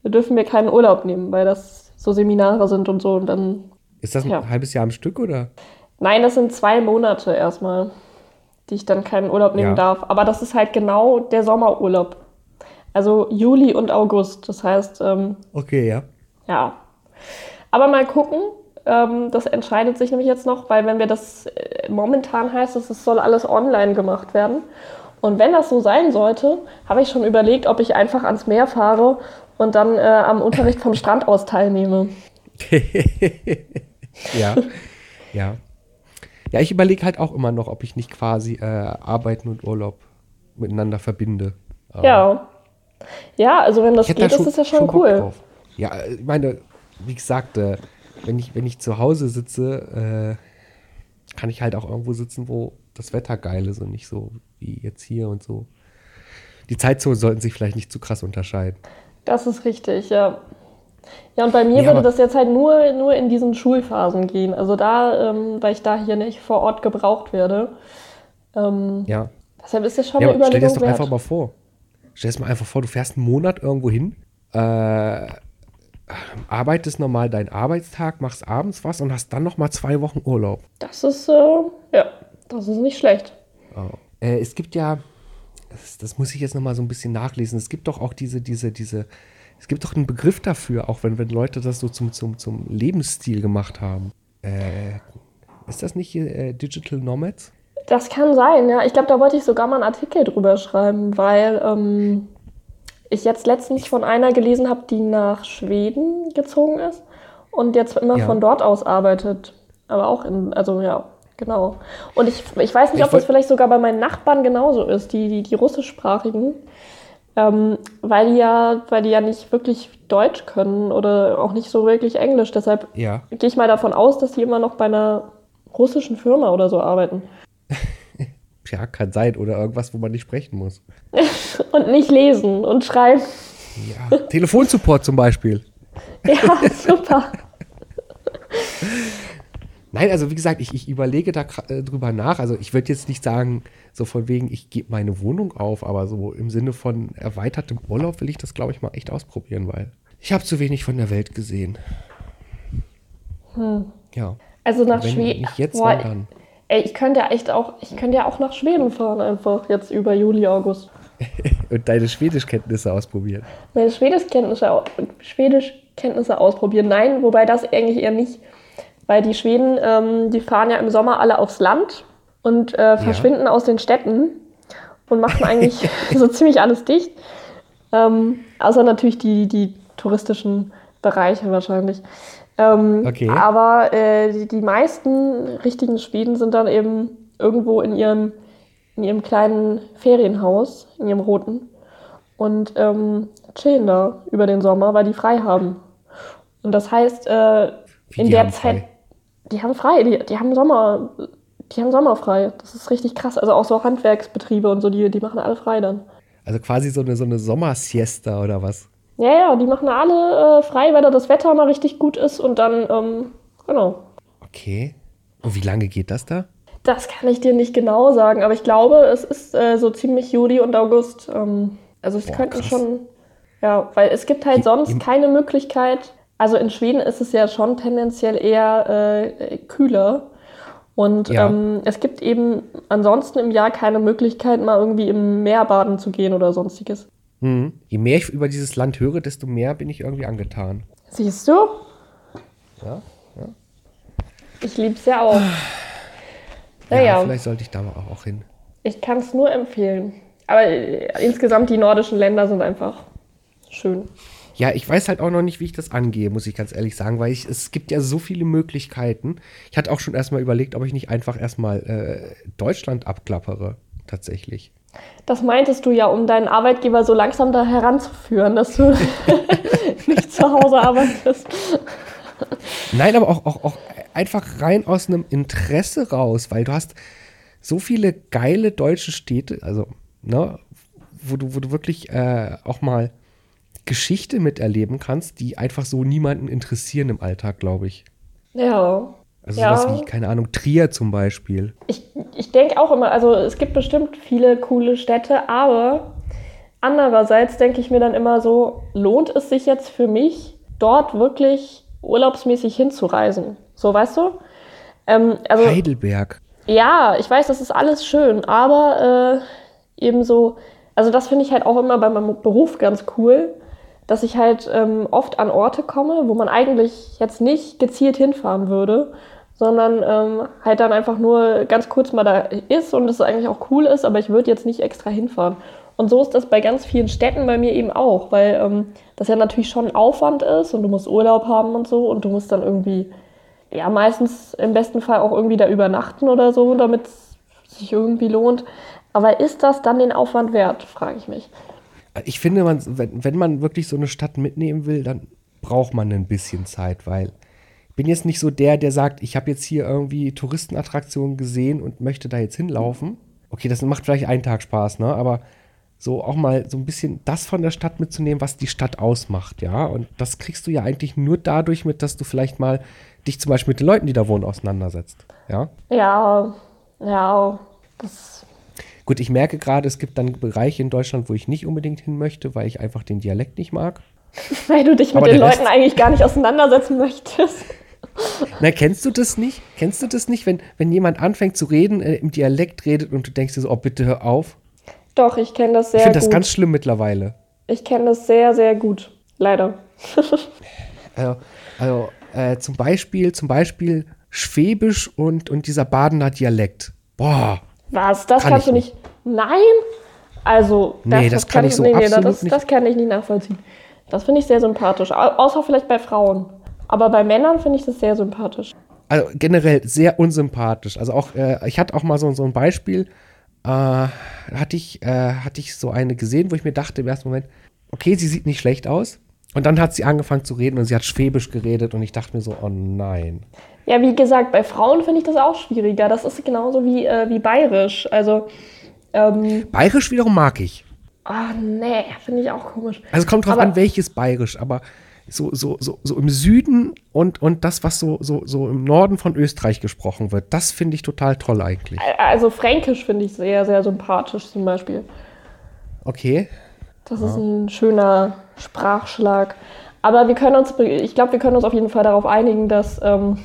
dürfen wir keinen Urlaub nehmen, weil das so Seminare sind und so. Und dann, ist das ein halbes Jahr am Stück oder? Nein, das sind zwei Monate erstmal, die ich dann keinen Urlaub nehmen darf. Aber das ist halt genau der Sommerurlaub. Also Juli und August. Das heißt. Ähm, okay, ja. Ja. Aber mal gucken. Ähm, das entscheidet sich nämlich jetzt noch, weil wenn wir das äh, momentan heißt, dass es soll alles online gemacht werden. Und wenn das so sein sollte, habe ich schon überlegt, ob ich einfach ans Meer fahre und dann äh, am Unterricht vom Strand aus teilnehme. [LAUGHS] ja, ja. Ja, ich überlege halt auch immer noch, ob ich nicht quasi äh, Arbeiten und Urlaub miteinander verbinde. Ähm, ja. Ja, also wenn das geht, da ist das ja schon, schon cool. Ja, äh, ich meine, wie gesagt, äh, wenn, ich, wenn ich zu Hause sitze, äh, kann ich halt auch irgendwo sitzen, wo das Wetter geil ist und nicht so wie jetzt hier und so. Die Zeitzonen sollten sich vielleicht nicht zu krass unterscheiden. Das ist richtig, ja. Ja, und bei mir ja, würde das jetzt halt nur, nur in diesen Schulphasen gehen. Also da, ähm, weil ich da hier nicht vor Ort gebraucht werde. Ähm, ja. Deshalb ist das schon ja, eine Überlegung Stell dir das doch wert. einfach mal vor. Stell dir das mal einfach vor, du fährst einen Monat irgendwo hin, äh, arbeitest normal deinen Arbeitstag, machst abends was und hast dann noch mal zwei Wochen Urlaub. Das ist, äh, ja, das ist nicht schlecht. Oh. Äh, es gibt ja, das, das, muss ich jetzt noch mal so ein bisschen nachlesen, es gibt doch auch diese, diese, diese es gibt doch einen Begriff dafür, auch wenn, wenn Leute das so zum, zum, zum Lebensstil gemacht haben. Äh, ist das nicht hier äh, Digital Nomads? Das kann sein, ja. Ich glaube, da wollte ich sogar mal einen Artikel drüber schreiben, weil ähm, ich jetzt letztens von einer gelesen habe, die nach Schweden gezogen ist und jetzt immer ja. von dort aus arbeitet. Aber auch in, also ja, genau. Und ich, ich weiß nicht, ob das vielleicht sogar bei meinen Nachbarn genauso ist, die, die, die russischsprachigen. Ähm, weil, die ja, weil die ja nicht wirklich Deutsch können oder auch nicht so wirklich Englisch. Deshalb ja. gehe ich mal davon aus, dass die immer noch bei einer russischen Firma oder so arbeiten. [LAUGHS] ja, kann sein. Oder irgendwas, wo man nicht sprechen muss. [LAUGHS] und nicht lesen und schreiben. Ja, Telefonsupport zum Beispiel. [LAUGHS] ja, super. Nein, also wie gesagt, ich, ich überlege da äh, drüber nach. Also ich würde jetzt nicht sagen, so von wegen, ich gebe meine Wohnung auf, aber so im Sinne von erweitertem Urlaub will ich das, glaube ich, mal echt ausprobieren, weil ich habe zu wenig von der Welt gesehen. Hm. Ja. Also nach Schweden. Nicht jetzt, Boah, dann. Ey, ich könnte ja echt auch, ich könnte ja auch nach Schweden fahren, einfach jetzt über Juli, August. [LAUGHS] Und deine Schwedischkenntnisse ausprobieren. Meine Schwedischkenntnisse, Schwedischkenntnisse ausprobieren. Nein, wobei das eigentlich eher nicht weil die Schweden, ähm, die fahren ja im Sommer alle aufs Land und äh, verschwinden ja. aus den Städten und machen eigentlich [LAUGHS] [LAUGHS] so ziemlich alles dicht. Ähm, außer natürlich die, die touristischen Bereiche wahrscheinlich. Ähm, okay. Aber äh, die, die meisten richtigen Schweden sind dann eben irgendwo in ihrem, in ihrem kleinen Ferienhaus, in ihrem roten, und ähm, chillen da über den Sommer, weil die frei haben. Und das heißt, äh, in der Zeit, die haben frei, die, die haben Sommer, die haben Sommer frei. Das ist richtig krass. Also auch so Handwerksbetriebe und so, die, die machen alle frei dann. Also quasi so eine, so eine Sommersiesta oder was? Ja, ja, die machen alle äh, frei, weil da das Wetter mal richtig gut ist und dann, ähm, genau. Okay. Und wie lange geht das da? Das kann ich dir nicht genau sagen, aber ich glaube, es ist äh, so ziemlich Juli und August. Ähm, also es könnten schon, ja, weil es gibt halt sonst keine Möglichkeit, also in Schweden ist es ja schon tendenziell eher äh, kühler. Und ja. ähm, es gibt eben ansonsten im Jahr keine Möglichkeit, mal irgendwie im Meer baden zu gehen oder sonstiges. Hm. Je mehr ich über dieses Land höre, desto mehr bin ich irgendwie angetan. Siehst du? Ja, ja. Ich liebe es ja auch. Naja. Ja, vielleicht sollte ich da mal auch hin. Ich kann es nur empfehlen. Aber äh, insgesamt die nordischen Länder sind einfach schön. Ja, ich weiß halt auch noch nicht, wie ich das angehe, muss ich ganz ehrlich sagen, weil ich, es gibt ja so viele Möglichkeiten. Ich hatte auch schon erstmal überlegt, ob ich nicht einfach erstmal äh, Deutschland abklappere, tatsächlich. Das meintest du ja, um deinen Arbeitgeber so langsam da heranzuführen, dass du [LAUGHS] nicht zu Hause arbeitest. Nein, aber auch, auch, auch einfach rein aus einem Interesse raus, weil du hast so viele geile deutsche Städte, also, ne, wo du, wo du wirklich äh, auch mal Geschichte miterleben kannst, die einfach so niemanden interessieren im Alltag, glaube ich. Ja. Also Ja. sowas wie, keine Ahnung, Trier zum Beispiel. Ich, ich denke auch immer, also es gibt bestimmt viele coole Städte, aber andererseits denke ich mir dann immer so, lohnt es sich jetzt für mich, dort wirklich urlaubsmäßig hinzureisen? So, weißt du? Ähm, also, Heidelberg. ja, ich weiß, das ist alles schön, aber äh, ebenso, also das finde ich halt auch immer bei meinem Beruf ganz cool, dass ich halt ähm, oft an Orte komme, wo man eigentlich jetzt nicht gezielt hinfahren würde, sondern ähm, halt dann einfach nur ganz kurz mal da ist und es eigentlich auch cool ist, aber ich würde jetzt nicht extra hinfahren. Und so ist das bei ganz vielen Städten bei mir eben auch, weil ähm, das ja natürlich schon Aufwand ist und du musst Urlaub haben und so und du musst dann irgendwie, ja, meistens im besten Fall auch irgendwie da übernachten oder so, damit es sich irgendwie lohnt. Aber ist das dann den Aufwand wert, frage ich mich. Ich finde, man, wenn, wenn man wirklich so eine Stadt mitnehmen will, dann braucht man ein bisschen Zeit, weil ich bin jetzt nicht so der, der sagt, ich habe jetzt hier irgendwie Touristenattraktionen gesehen und möchte da jetzt hinlaufen. Okay, das macht vielleicht einen Tag Spaß, ne? Aber so auch mal so ein bisschen das von der Stadt mitzunehmen, was die Stadt ausmacht, ja. Und das kriegst du ja eigentlich nur dadurch mit, dass du vielleicht mal dich zum Beispiel mit den Leuten, die da wohnen, auseinandersetzt, ja. Ja, ja, das, Gut, ich merke gerade, es gibt dann Bereiche in Deutschland, wo ich nicht unbedingt hin möchte, weil ich einfach den Dialekt nicht mag. [LAUGHS] weil du dich mit Aber den Leuten eigentlich gar nicht auseinandersetzen möchtest. Na, kennst du das nicht? Kennst du das nicht, wenn, wenn jemand anfängt zu reden, äh, im Dialekt redet und du denkst dir so, oh, bitte hör auf? Doch, ich kenne das Ich sehr finde das gut. ganz schlimm mittlerweile. ich kenne das sehr, sehr gut. Leider. [LAUGHS] Also, also äh, zum Beispiel, zum Beispiel Schwäbisch und, und dieser Badener Dialekt. Boah, Was? Das Kann kannst ich du nicht. Nein? Also, Nee, das kann ich so absolut das, nicht. Das kann ich nicht nachvollziehen. Das finde ich sehr sympathisch. Au außer vielleicht bei Frauen. Aber bei Männern finde ich das sehr sympathisch. also generell sehr unsympathisch. Also auch, äh, ich hatte auch mal so, so ein Beispiel, äh, hatte ich, äh, hatte ich so eine gesehen, wo ich mir dachte im ersten Moment, okay, sie sieht nicht schlecht aus. Und dann hat sie angefangen zu reden und sie hat Schwäbisch geredet und ich dachte mir so, oh nein. Ja, wie gesagt, bei Frauen finde ich das auch schwieriger. Das ist genauso wie, äh, wie bayerisch. Also, ähm, Bayerisch wiederum mag ich. ah, nee, finde ich auch komisch. Also kommt drauf Aber- an, welches Bayerisch, aber so, so, so, so im Süden und, und das, was so, so, so im Norden von Österreich gesprochen wird, das finde ich total toll eigentlich. Also, Fränkisch finde ich sehr, sehr sympathisch zum Beispiel. Okay. Das ist ein schöner Sprachschlag. Aber wir können uns, ich glaube, wir können uns auf jeden Fall darauf einigen, dass ähm,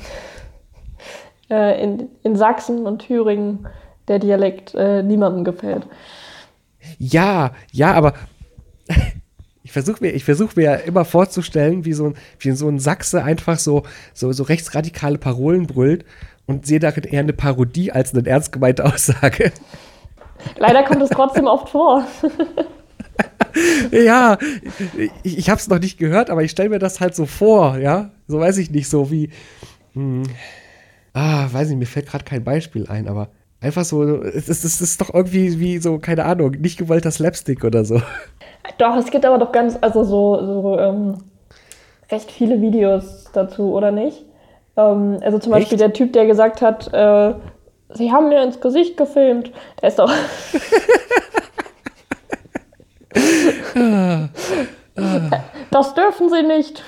[LAUGHS] äh, in, in Sachsen und Thüringen der Dialekt äh, niemandem gefällt. Ja, ja, aber [LAUGHS] ich versuche mir, ich versuch mir ja immer vorzustellen, wie so ein, wie so ein Sachse einfach so, so, so rechtsradikale Parolen brüllt und sehe darin eher eine Parodie als eine ernst gemeinte Aussage. [LAUGHS] Leider kommt es trotzdem oft vor. [LAUGHS] ja, ich, ich habe es noch nicht gehört, aber ich stelle mir das halt so vor, ja. So weiß ich nicht, so wie. Hm, ah, weiß nicht, mir fällt gerade kein Beispiel ein, aber einfach so, es ist, es ist doch irgendwie wie so, keine Ahnung, nicht gewollter Slapstick oder so. Doch, es gibt aber doch ganz, also so, so ähm, recht viele Videos dazu, oder nicht? Ähm, also zum Beispiel Echt? der Typ, der gesagt hat, äh, sie haben mir ins Gesicht gefilmt. Der ist doch. [LAUGHS] das dürfen sie nicht.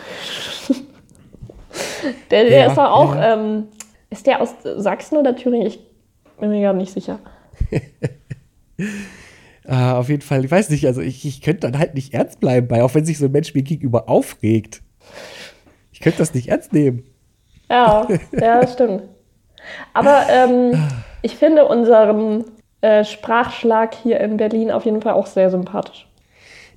Der, der Ja, ist doch auch, ja. ähm, ist der aus Sachsen oder Thüringen? Ich bin mir gar nicht sicher. [LAUGHS] Ah, auf jeden Fall, ich weiß nicht, also ich, ich könnte dann halt nicht ernst bleiben bei, auch wenn sich so ein Mensch mir gegenüber aufregt. Ich könnte das nicht ernst nehmen. Ja, ja, stimmt. Aber ähm, ich finde unseren äh, Sprachschlag hier in Berlin auf jeden Fall auch sehr sympathisch.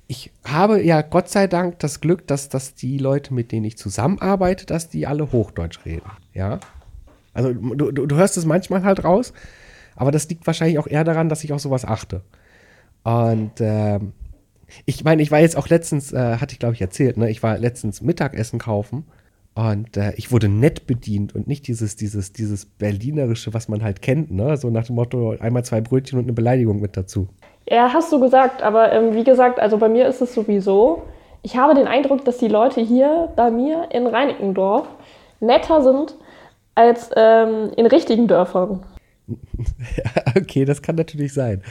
Ich habe ja Gott sei Dank das Glück, dass, dass die Leute, mit denen ich zusammenarbeite, dass die alle Hochdeutsch reden. Ja. Also du, du, du hörst es manchmal halt raus, aber das liegt wahrscheinlich auch eher daran, dass ich auf sowas achte. Und ähm, ich meine, ich war jetzt auch letztens, äh, hatte ich glaube ich erzählt, ne? Ich war letztens Mittagessen kaufen und äh, ich wurde nett bedient und nicht dieses, dieses, dieses Berlinerische, was man halt kennt, ne? So nach dem Motto, einmal zwei Brötchen und eine Beleidigung mit dazu. Ja, hast du gesagt, aber ähm, wie gesagt, also bei mir ist es sowieso, ich habe den Eindruck, dass die Leute hier bei mir in Reinickendorf netter sind als ähm, in richtigen Dörfern. [LAUGHS] okay, das kann natürlich sein.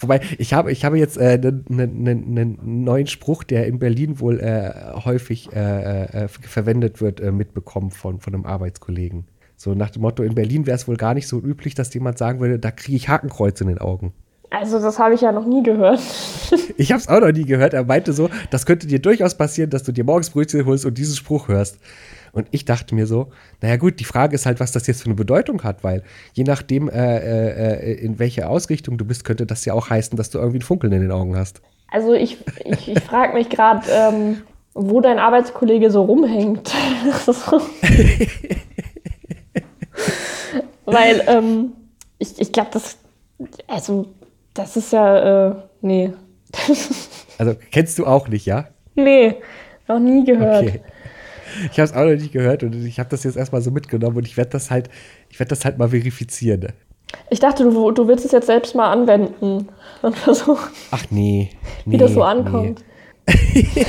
Wobei, ich habe, ich habe jetzt einen äh, ne, ne, ne neuen Spruch, der in Berlin wohl äh, häufig äh, äh, verwendet wird, äh, mitbekommen von, von einem Arbeitskollegen. So nach dem Motto, in Berlin wäre es wohl gar nicht so üblich, dass jemand sagen würde, da kriege ich Hakenkreuz in den Augen. Also das habe ich ja noch nie gehört. [LAUGHS] ich habe es auch noch nie gehört. Er meinte so, das könnte dir durchaus passieren, dass du dir morgens Brötchen holst und diesen Spruch hörst. Und ich dachte mir so, naja gut, die Frage ist halt, was das jetzt für eine Bedeutung hat, weil je nachdem, äh, äh, in welche Ausrichtung du bist, könnte das ja auch heißen, dass du irgendwie ein Funkeln in den Augen hast. Also ich, ich, ich frage mich gerade, ähm, wo dein Arbeitskollege so rumhängt. [LAUGHS] weil ähm, ich, ich glaube, das, also das ist ja, äh, nee. also kennst du auch nicht, ja? Nee, noch nie gehört. Okay. Ich habe es auch noch nicht gehört und ich habe das jetzt erstmal so mitgenommen und ich werde das halt, ich werde das halt mal verifizieren. Ich dachte, du, du willst es jetzt selbst mal anwenden und versuchen. Ach nee. nee wie das so ankommt. Nee. [LAUGHS]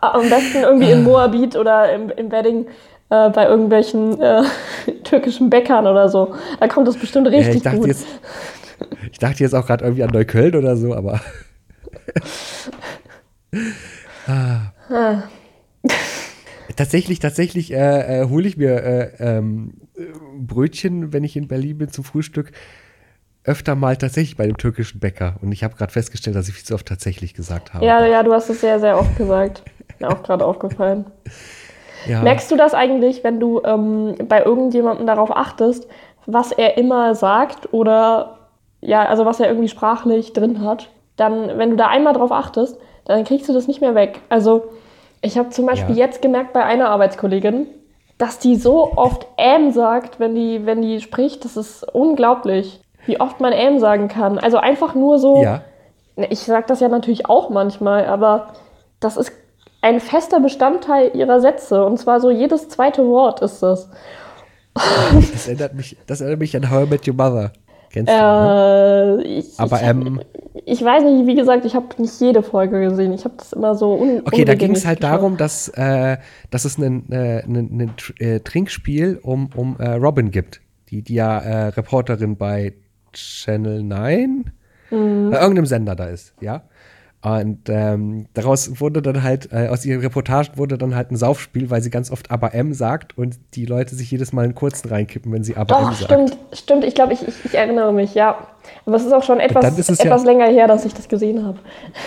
Am besten irgendwie in Moabit oder im, im Wedding äh, bei irgendwelchen äh, [LAUGHS] türkischen Bäckern oder so. Da kommt das bestimmt richtig ja, ich gut. Jetzt, ich dachte jetzt auch gerade irgendwie an Neukölln oder so, aber. [LAUGHS] ah. Ah. Tatsächlich, tatsächlich äh, äh, hole ich mir äh, ähm, Brötchen, wenn ich in Berlin bin zum Frühstück, öfter mal tatsächlich bei dem türkischen Bäcker. Und ich habe gerade festgestellt, dass ich viel zu oft tatsächlich gesagt habe. Ja, ja, du hast es sehr, sehr oft gesagt. Mir auch gerade aufgefallen. [LAUGHS] Ja. Merkst du das eigentlich, wenn du ähm, bei irgendjemandem darauf achtest, was er immer sagt oder ja, also was er irgendwie sprachlich drin hat? Dann, wenn du da einmal drauf achtest, dann kriegst du das nicht mehr weg. Also ich habe zum Beispiel ja. jetzt gemerkt bei einer Arbeitskollegin, dass die so oft ähm sagt, wenn die, wenn die spricht. Das ist unglaublich, wie oft man ähm sagen kann. Also einfach nur so. Ja. Ich sage das ja natürlich auch manchmal, aber das ist ein fester Bestandteil ihrer Sätze. Und zwar so jedes zweite Wort ist das. Das erinnert mich, das erinnert mich an How I Met Your Mother. Kennst du? Ne? Äh, ich, Aber ähm, ich weiß nicht, wie gesagt, ich habe nicht jede Folge gesehen. Ich habe das immer so un Okay, da ging es halt geschaut. darum, dass, äh, dass es ein äh, äh, Trinkspiel um, um äh, Robin gibt, die, die ja äh, Reporterin bei Channel 9, mhm. bei irgendeinem Sender da ist, ja. Und ähm, daraus wurde dann halt, äh, aus ihren Reportagen wurde dann halt ein Saufspiel, weil sie ganz oft aber M sagt und die Leute sich jedes Mal einen kurzen reinkippen, wenn sie aber Doch, M sagt. Stimmt, stimmt. Ich glaube, ich, ich, ich, erinnere mich, ja. Aber es ist auch schon etwas, etwas ja, länger her, dass ich das gesehen habe.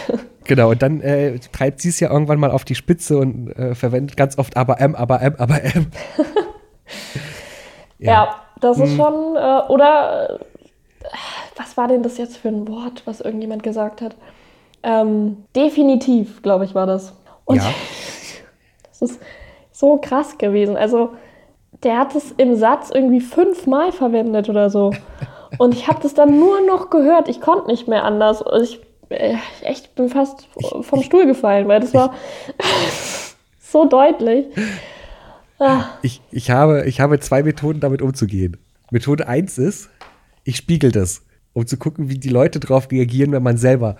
[LAUGHS] Genau, und dann äh, treibt sie es ja irgendwann mal auf die Spitze und äh, verwendet ganz oft aber M, aber M, aber M. [LAUGHS] ja. ja. das ist hm. schon, äh, oder äh, was war denn das jetzt für ein Wort, was irgendjemand gesagt hat? Ähm, definitiv, glaube ich, war das. Und ja. [LAUGHS] das ist so krass gewesen. Also, der hat es im Satz irgendwie fünfmal verwendet oder so. Und ich habe das dann nur noch gehört. Ich konnte nicht mehr anders. Ich äh, echt bin fast vom Stuhl gefallen, weil das war [LAUGHS] so deutlich. Ah. Ich, ich, habe, ich habe zwei Methoden, damit umzugehen. Methode 1 ist, ich spiegel das um zu gucken, wie die Leute darauf reagieren, wenn man selber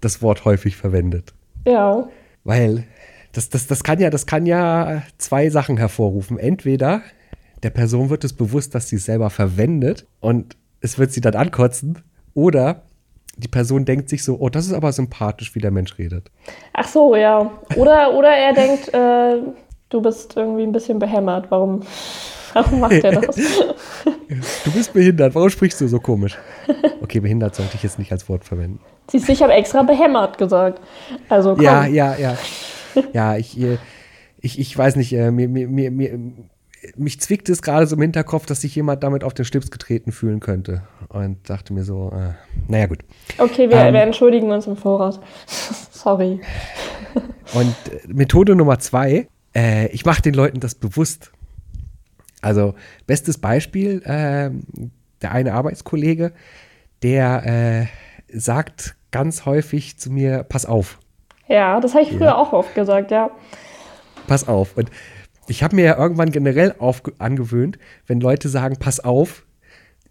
das Wort häufig verwendet. Ja. Weil das, das, das, kann ja, das kann ja zwei Sachen hervorrufen. Entweder der Person wird es bewusst, dass sie es selber verwendet und es wird sie dann ankotzen, oder die Person denkt sich so, oh, das ist aber sympathisch, wie der Mensch redet. Ach so, ja. Oder, oder er denkt, äh, du bist irgendwie ein bisschen behämmert. Warum Warum macht er das? [LAUGHS] Du bist behindert. Warum sprichst du so komisch? Okay, behindert sollte ich jetzt nicht als Wort verwenden. Siehst du, ich habe extra behämmert gesagt. Also komm. Ja, ja, ja. Ja, ich, äh, ich, ich weiß nicht, äh, mir, mir, mir, mir, mich zwickt es gerade so im Hinterkopf, dass sich jemand damit auf den Schlips getreten fühlen könnte. Und dachte mir so, äh, naja, gut. Okay, wir, ähm, wir entschuldigen uns im Voraus. [LAUGHS] Sorry. Und äh, Methode Nummer zwei, äh, ich mache den Leuten das bewusst. Also bestes Beispiel, äh, der eine Arbeitskollege, der äh, sagt ganz häufig zu mir, pass auf. Ja, das habe ich früher ja. auch oft gesagt, ja. Pass auf. Und ich habe mir ja irgendwann generell auf, angewöhnt, wenn Leute sagen, pass auf,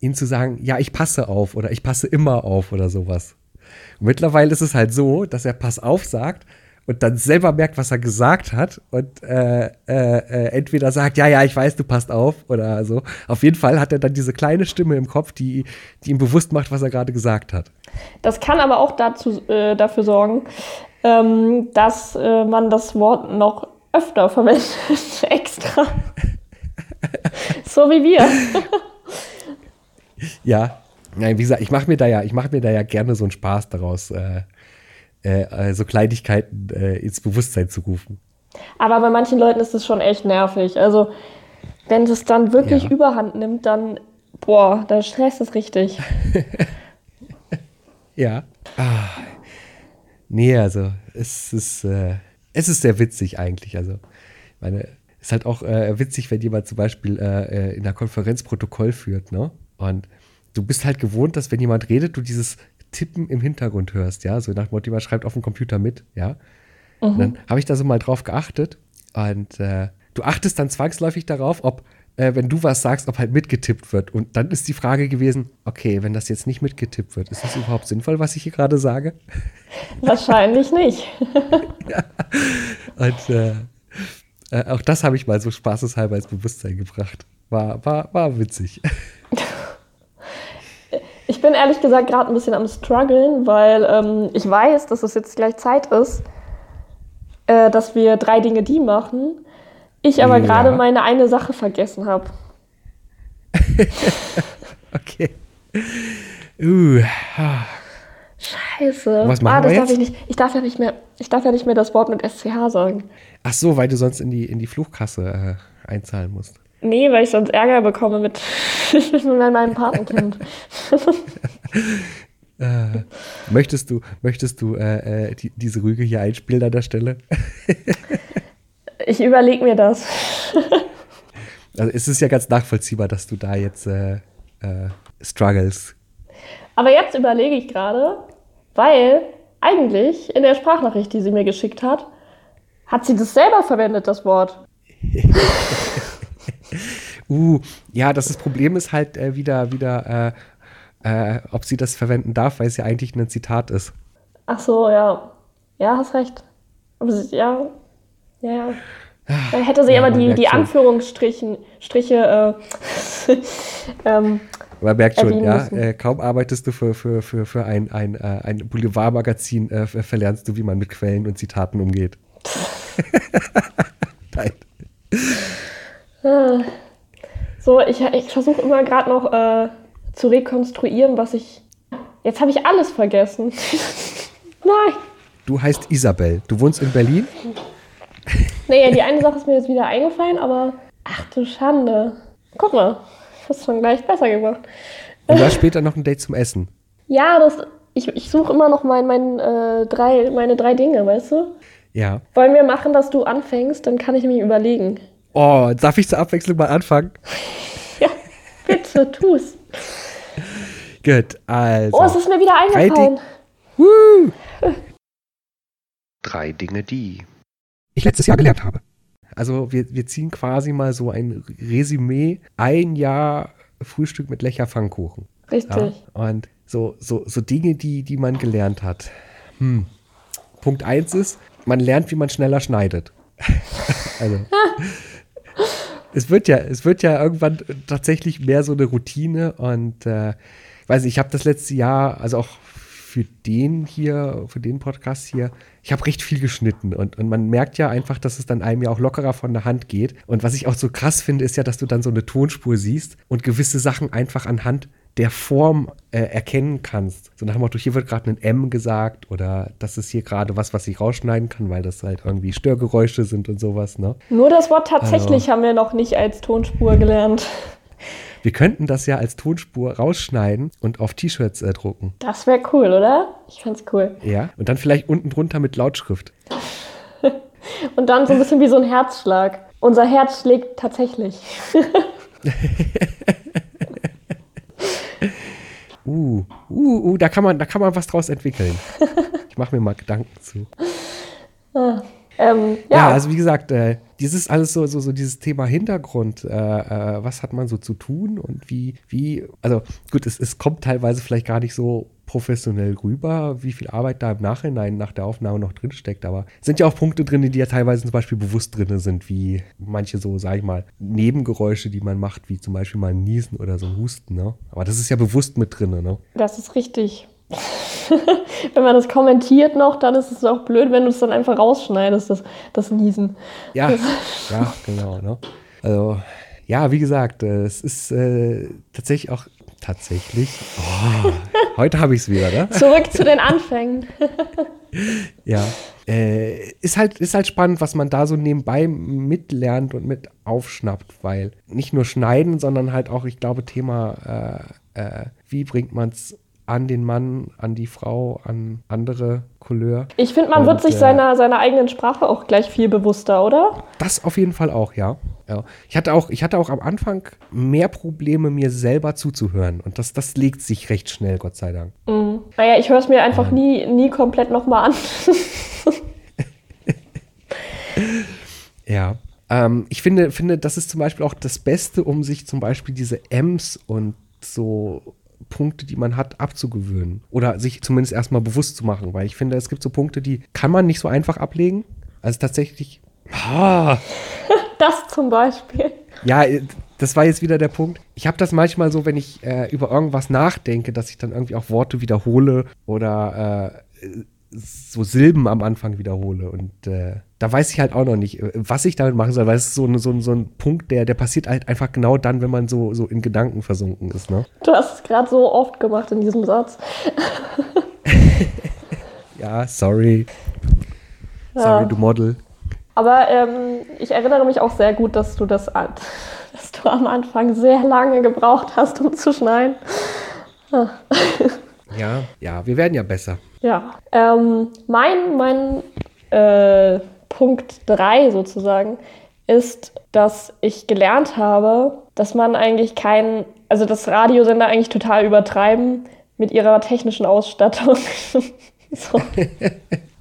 ihnen zu sagen, ja, ich passe auf oder ich passe immer auf oder sowas. Und mittlerweile ist es halt so, dass er pass auf sagt und dann selber merkt, was er gesagt hat und äh, äh, äh, entweder sagt, ja, ja, ich weiß, du passt auf oder so. Auf jeden Fall hat er dann diese kleine Stimme im Kopf, die, die ihm bewusst macht, was er gerade gesagt hat. Das kann aber auch dazu, äh, dafür sorgen, ähm, dass äh, man das Wort noch öfter verwendet, [LAUGHS] extra. [LAUGHS] so wie wir. ja, Nein, wie gesagt, ich mache mir da ja, ich mache mir da ja gerne so einen Spaß daraus, äh, äh, so Kleinigkeiten äh, ins Bewusstsein zu rufen. Aber bei manchen Leuten ist das schon echt nervig. Also wenn es dann wirklich ja. Überhand nimmt, dann boah, dann stresst es richtig. [LAUGHS] ja. Ah. Nee, also es ist, äh, es ist sehr witzig eigentlich. Also meine, ist halt auch äh, witzig, wenn jemand zum Beispiel äh, äh in der Konferenz Protokoll führt, ne? Und du bist halt gewohnt, dass wenn jemand redet, du dieses Tippen im Hintergrund hörst, ja, so nach Motto, jemand schreibt auf dem Computer mit, ja. Mhm. Und dann habe ich da so mal drauf geachtet und äh, du achtest dann zwangsläufig darauf, ob, äh, wenn du was sagst, ob halt mitgetippt wird. Und dann ist die Frage gewesen, okay, wenn das jetzt nicht mitgetippt wird, ist das überhaupt sinnvoll, was ich hier gerade sage? Wahrscheinlich nicht. [LAUGHS] ja. Und äh, äh, auch das habe ich mal so spaßeshalber ins Bewusstsein gebracht. War, war, war witzig. [LAUGHS] Ich bin ehrlich gesagt gerade ein bisschen am struggeln, weil ähm, ich weiß, dass es jetzt gleich Zeit ist, äh, dass wir drei Dinge die machen. Ich aber ja. gerade meine eine Sache vergessen habe. [LAUGHS] okay. Uh. Scheiße. Was machen ah, das wir darf jetzt? ich nicht. Ich darf ja nicht mehr. Ich darf ja nicht mehr das Wort mit SCH sagen. Ach so, weil du sonst in die in die Fluchkasse äh, einzahlen musst. Nee, weil ich sonst Ärger bekomme mit, [LAUGHS] mit meinem Patenkind. [LAUGHS] äh, möchtest du, möchtest du äh, äh, die, diese Rüge hier einspielen an der Stelle? [LAUGHS] ich überlege mir das. also es ist ja ganz nachvollziehbar, dass du da jetzt äh, äh, struggles. Aber jetzt überlege ich gerade, weil eigentlich in der Sprachnachricht, die sie mir geschickt hat, hat sie das selber verwendet, das Wort. Uh, ja, das, das Problem ist halt äh, wieder, wieder äh, äh, ob sie das verwenden darf, weil es ja eigentlich ein Zitat ist. Ach so, ja. Ja, hast recht. Ja, ja, ja. Dann hätte sie ja, aber die, die Anführungsstriche äh, [LAUGHS] ähm, man merkt schon, ja, äh, kaum arbeitest du für, für, für, für ein, ein, äh, ein Boulevardmagazin, äh, verlernst du, wie man mit Quellen und Zitaten umgeht. [LAUGHS] [LAUGHS] Nein. So, ich, ich versuche immer gerade noch äh, zu rekonstruieren, was ich. Jetzt habe ich alles vergessen. [LAUGHS] Nein. Du heißt Isabel. Du wohnst in Berlin? Naja, die eine Sache ist mir jetzt wieder eingefallen, aber ach du Schande. Guck mal, ich habe es schon gleich besser gemacht. Und da später noch ein Date zum Essen. Ja, das, ich, ich suche immer noch mein, mein, äh, drei, meine drei Dinge, weißt du? Ja. Wollen wir machen, dass du anfängst? Dann kann ich mir überlegen. Oh, darf ich zur Abwechslung mal anfangen? [LAUGHS] ja, bitte, tu's. Gut, also. Oh, es ist mir wieder eingefallen. Drei, Di drei Dinge, die ich letztes Jahr gelernt habe. Also wir, wir ziehen quasi mal so ein Resümee, ein Jahr Frühstück mit Lecher Pfannkuchen. Richtig. Ja? Und so, so, so Dinge, die, die man gelernt hat. Hm. Punkt eins ist, man lernt, wie man schneller schneidet. [LAUGHS] also [LAUGHS] es wird ja, es wird ja irgendwann tatsächlich mehr so eine Routine und äh, weiß nicht, ich habe das letzte Jahr, also auch für den hier, für den Podcast hier, ich habe recht viel geschnitten und, und man merkt ja einfach, dass es dann einem ja auch lockerer von der Hand geht. Und was ich auch so krass finde, ist ja, dass du dann so eine Tonspur siehst und gewisse Sachen einfach anhand der Form äh, erkennen kannst. So nach dem Motto, hier wird gerade ein M gesagt oder das ist hier gerade was, was ich rausschneiden kann, weil das halt irgendwie Störgeräusche sind und sowas. Ne? Nur das Wort tatsächlich also, haben wir noch nicht als Tonspur gelernt. [LAUGHS] Wir könnten das ja als Tonspur rausschneiden und auf T-Shirts äh, drucken. Das wäre cool, oder? Ich fand's cool. Ja, und dann vielleicht unten drunter mit Lautschrift. [LAUGHS] und dann so ein bisschen wie so ein Herzschlag. Unser Herz schlägt tatsächlich. [LAUGHS] Uh, uh, uh, da kann man, da kann man was draus entwickeln. [LAUGHS] Ich mache mir mal Gedanken zu. Ah, ähm, ja. ja. also wie gesagt, äh, dieses alles so, so, so dieses Thema Hintergrund, äh, äh, was hat man so zu tun und wie, wie, also gut, es, es kommt teilweise vielleicht gar nicht so professionell rüber, wie viel Arbeit da im Nachhinein nach der Aufnahme noch drin steckt. Aber es sind ja auch Punkte drin, die ja teilweise zum Beispiel bewusst drin sind, wie manche so, sag ich mal, Nebengeräusche, die man macht, wie zum Beispiel mal ein Niesen oder so ein Husten. Ne? Aber das ist ja bewusst mit drin. Ne? Das ist richtig. [LAUGHS] wenn man das kommentiert noch, dann ist es auch blöd, wenn du es dann einfach rausschneidest, das, das Niesen. Ja, [LAUGHS] ja, genau. Ne? Also, ja, wie gesagt, es ist äh, tatsächlich auch tatsächlich. Oh, heute habe ich es wieder, ne? Zurück zu den Anfängen. [LAUGHS] ja. Äh, ist, halt, ist halt spannend, was man da so nebenbei mitlernt und mit aufschnappt, weil nicht nur schneiden, sondern halt auch, ich glaube, Thema, äh, äh, wie bringt man es an den Mann, an die Frau, an andere Couleur. Ich finde, man und, wird sich äh, seiner, seiner eigenen Sprache auch gleich viel bewusster, oder? Das auf jeden Fall auch, ja. ja. Ich, hatte auch, ich hatte auch am Anfang mehr Probleme, mir selber zuzuhören. Und das, das legt sich recht schnell, Gott sei Dank. Mhm. Naja, ich höre es mir einfach ähm. nie, nie komplett nochmal an. [LAUGHS] ja. Ähm, ich finde, finde, das ist zum Beispiel auch das Beste, um sich zum Beispiel diese M's und so Punkte, die man hat, abzugewöhnen. Oder sich zumindest erstmal bewusst zu machen. Weil ich finde, es gibt so Punkte, die kann man nicht so einfach ablegen. Also tatsächlich. Ah. [LAUGHS] Das zum Beispiel. Ja, das war jetzt wieder der Punkt. Ich habe das manchmal so, wenn ich äh, über irgendwas nachdenke, dass ich dann irgendwie auch Worte wiederhole oder äh, so Silben am Anfang wiederhole. Und äh, da weiß ich halt auch noch nicht, was ich damit machen soll, weil es ist so, so, so ein Punkt, der, der passiert halt einfach genau dann, wenn man so, so in Gedanken versunken ist. Ne? Du hast es gerade so oft gemacht in diesem Satz. [LAUGHS] ja, sorry. Ja. Sorry, du Model. Aber ähm, ich erinnere mich auch sehr gut, dass du das dass du am Anfang sehr lange gebraucht hast, um zu schneiden. Ah. ja, ja, wir werden ja besser. Ja. Ähm, mein mein äh, Punkt 3 sozusagen ist, dass ich gelernt habe, dass man eigentlich keinen, also das Radiosender eigentlich total übertreiben mit ihrer technischen Ausstattung. [LAUGHS] so. [LAUGHS]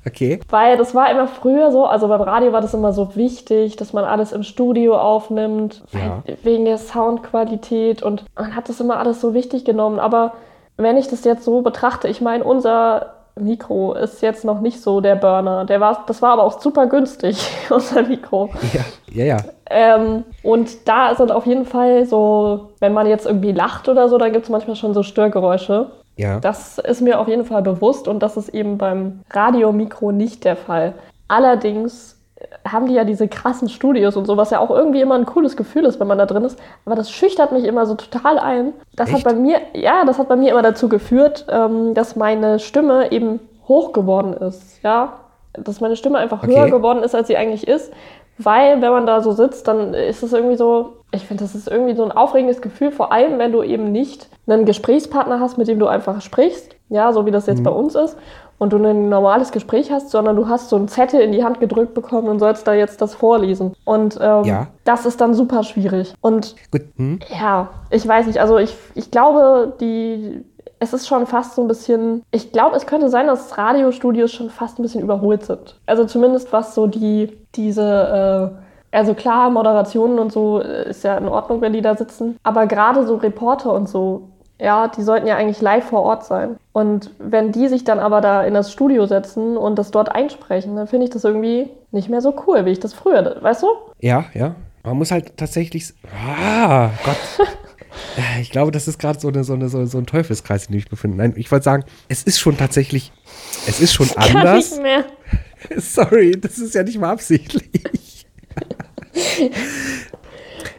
Okay. Weil das war immer früher so, also beim Radio war das immer so wichtig, dass man alles im Studio aufnimmt, ja. wegen der Soundqualität und man hat das immer alles so wichtig genommen. Aber wenn ich das jetzt so betrachte, ich meine, unser Mikro ist jetzt noch nicht so der Burner. Der war, das war aber auch super günstig, [LAUGHS] unser Mikro. Ja, ja, ja. Ähm, und da sind auf jeden Fall so, wenn man jetzt irgendwie lacht oder so, da gibt es manchmal schon so Störgeräusche. Ja. Das ist mir auf jeden Fall bewusst und das ist eben beim Radiomikro nicht der Fall. Allerdings haben die ja diese krassen Studios und so, was ja auch irgendwie immer ein cooles Gefühl ist, wenn man da drin ist. Aber das schüchtert mich immer so total ein. Das Echt? hat bei mir, ja, das hat bei mir immer dazu geführt, ähm, dass meine Stimme eben hoch geworden ist. Ja, dass meine Stimme einfach okay. höher geworden ist, als sie eigentlich ist. Weil, wenn man da so sitzt, dann ist es irgendwie so, ich finde, das ist irgendwie so ein aufregendes Gefühl, vor allem, wenn du eben nicht einen Gesprächspartner hast, mit dem du einfach sprichst, ja, so wie das jetzt mhm. bei uns ist, und du ein normales Gespräch hast, sondern du hast so einen Zettel in die Hand gedrückt bekommen und sollst da jetzt das vorlesen. Und ähm, ja. das ist dann super schwierig. Und hm. ja, ich weiß nicht, also ich, ich glaube, die, es ist schon fast so ein bisschen, ich glaube, es könnte sein, dass Radiostudios schon fast ein bisschen überholt sind. Also zumindest was so die, diese, äh, also klar, Moderationen und so ist ja in Ordnung, wenn die da sitzen. Aber gerade so Reporter und so, ja, die sollten ja eigentlich live vor Ort sein. Und wenn die sich dann aber da in das Studio setzen und das dort einsprechen, dann finde ich das irgendwie nicht mehr so cool, wie ich das früher, weißt du? Ja, ja. Man muss halt tatsächlich. Ah, Gott. [LAUGHS] ich glaube, das ist gerade so, eine, so, eine, so, ein Teufelskreis, in dem ich befinde. Nein, ich wollte sagen, es ist schon tatsächlich. Es ist schon [LAUGHS] anders. Kann nicht mehr. [LAUGHS] Sorry, das ist ja nicht mal absichtlich.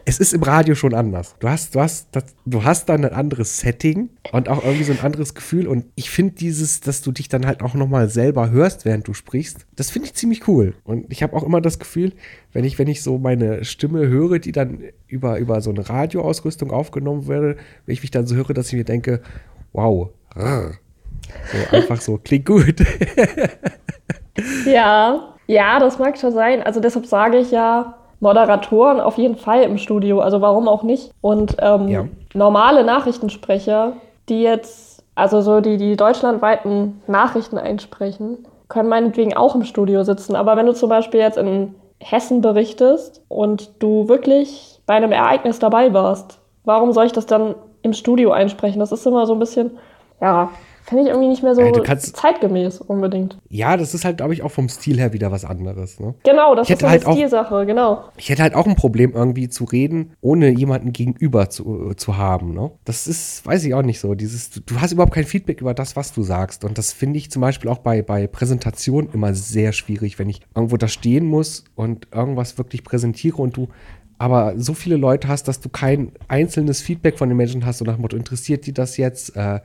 Es ist im Radio schon anders. Du hast, du hast, das, du hast dann ein anderes Setting und auch irgendwie so ein anderes Gefühl. Und ich finde dieses, dass du dich dann halt auch nochmal selber hörst, während du sprichst, das finde ich ziemlich cool. Und ich habe auch immer das Gefühl, wenn ich, wenn ich so meine Stimme höre, die dann über, über so eine Radioausrüstung aufgenommen werde, wenn ich mich dann so höre, dass ich mir denke, wow, so einfach so, klingt gut. [LAUGHS] ja, ja, das mag schon sein. Also deshalb sage ich ja, Moderatoren auf jeden Fall im Studio, also warum auch nicht? Und ähm, ja. normale Nachrichtensprecher, die jetzt, also so die, die deutschlandweiten Nachrichten einsprechen, können meinetwegen auch im Studio sitzen. Aber wenn du zum Beispiel jetzt in Hessen berichtest und du wirklich bei einem Ereignis dabei warst, warum soll ich das dann im Studio einsprechen? Das ist immer so ein bisschen, ja, finde ich irgendwie nicht mehr so kannst- zeitgemäß unbedingt. Ja, das ist halt, glaube ich, auch vom Stil her wieder was anderes. Ne? Genau, das ist so eine halt auch- Stilsache, genau. Ich hätte halt auch ein Problem, irgendwie zu reden, ohne jemanden gegenüber zu, zu haben. Ne? Das ist, weiß ich auch nicht so. Dieses, du- du hast überhaupt kein Feedback über das, was du sagst. Und das finde ich zum Beispiel auch bei, bei Präsentationen immer sehr schwierig, wenn ich irgendwo da stehen muss und irgendwas wirklich präsentiere und du aber so viele Leute hast, dass du kein einzelnes Feedback von den Menschen hast, so nach dem Motto, interessiert die das jetzt? Äh,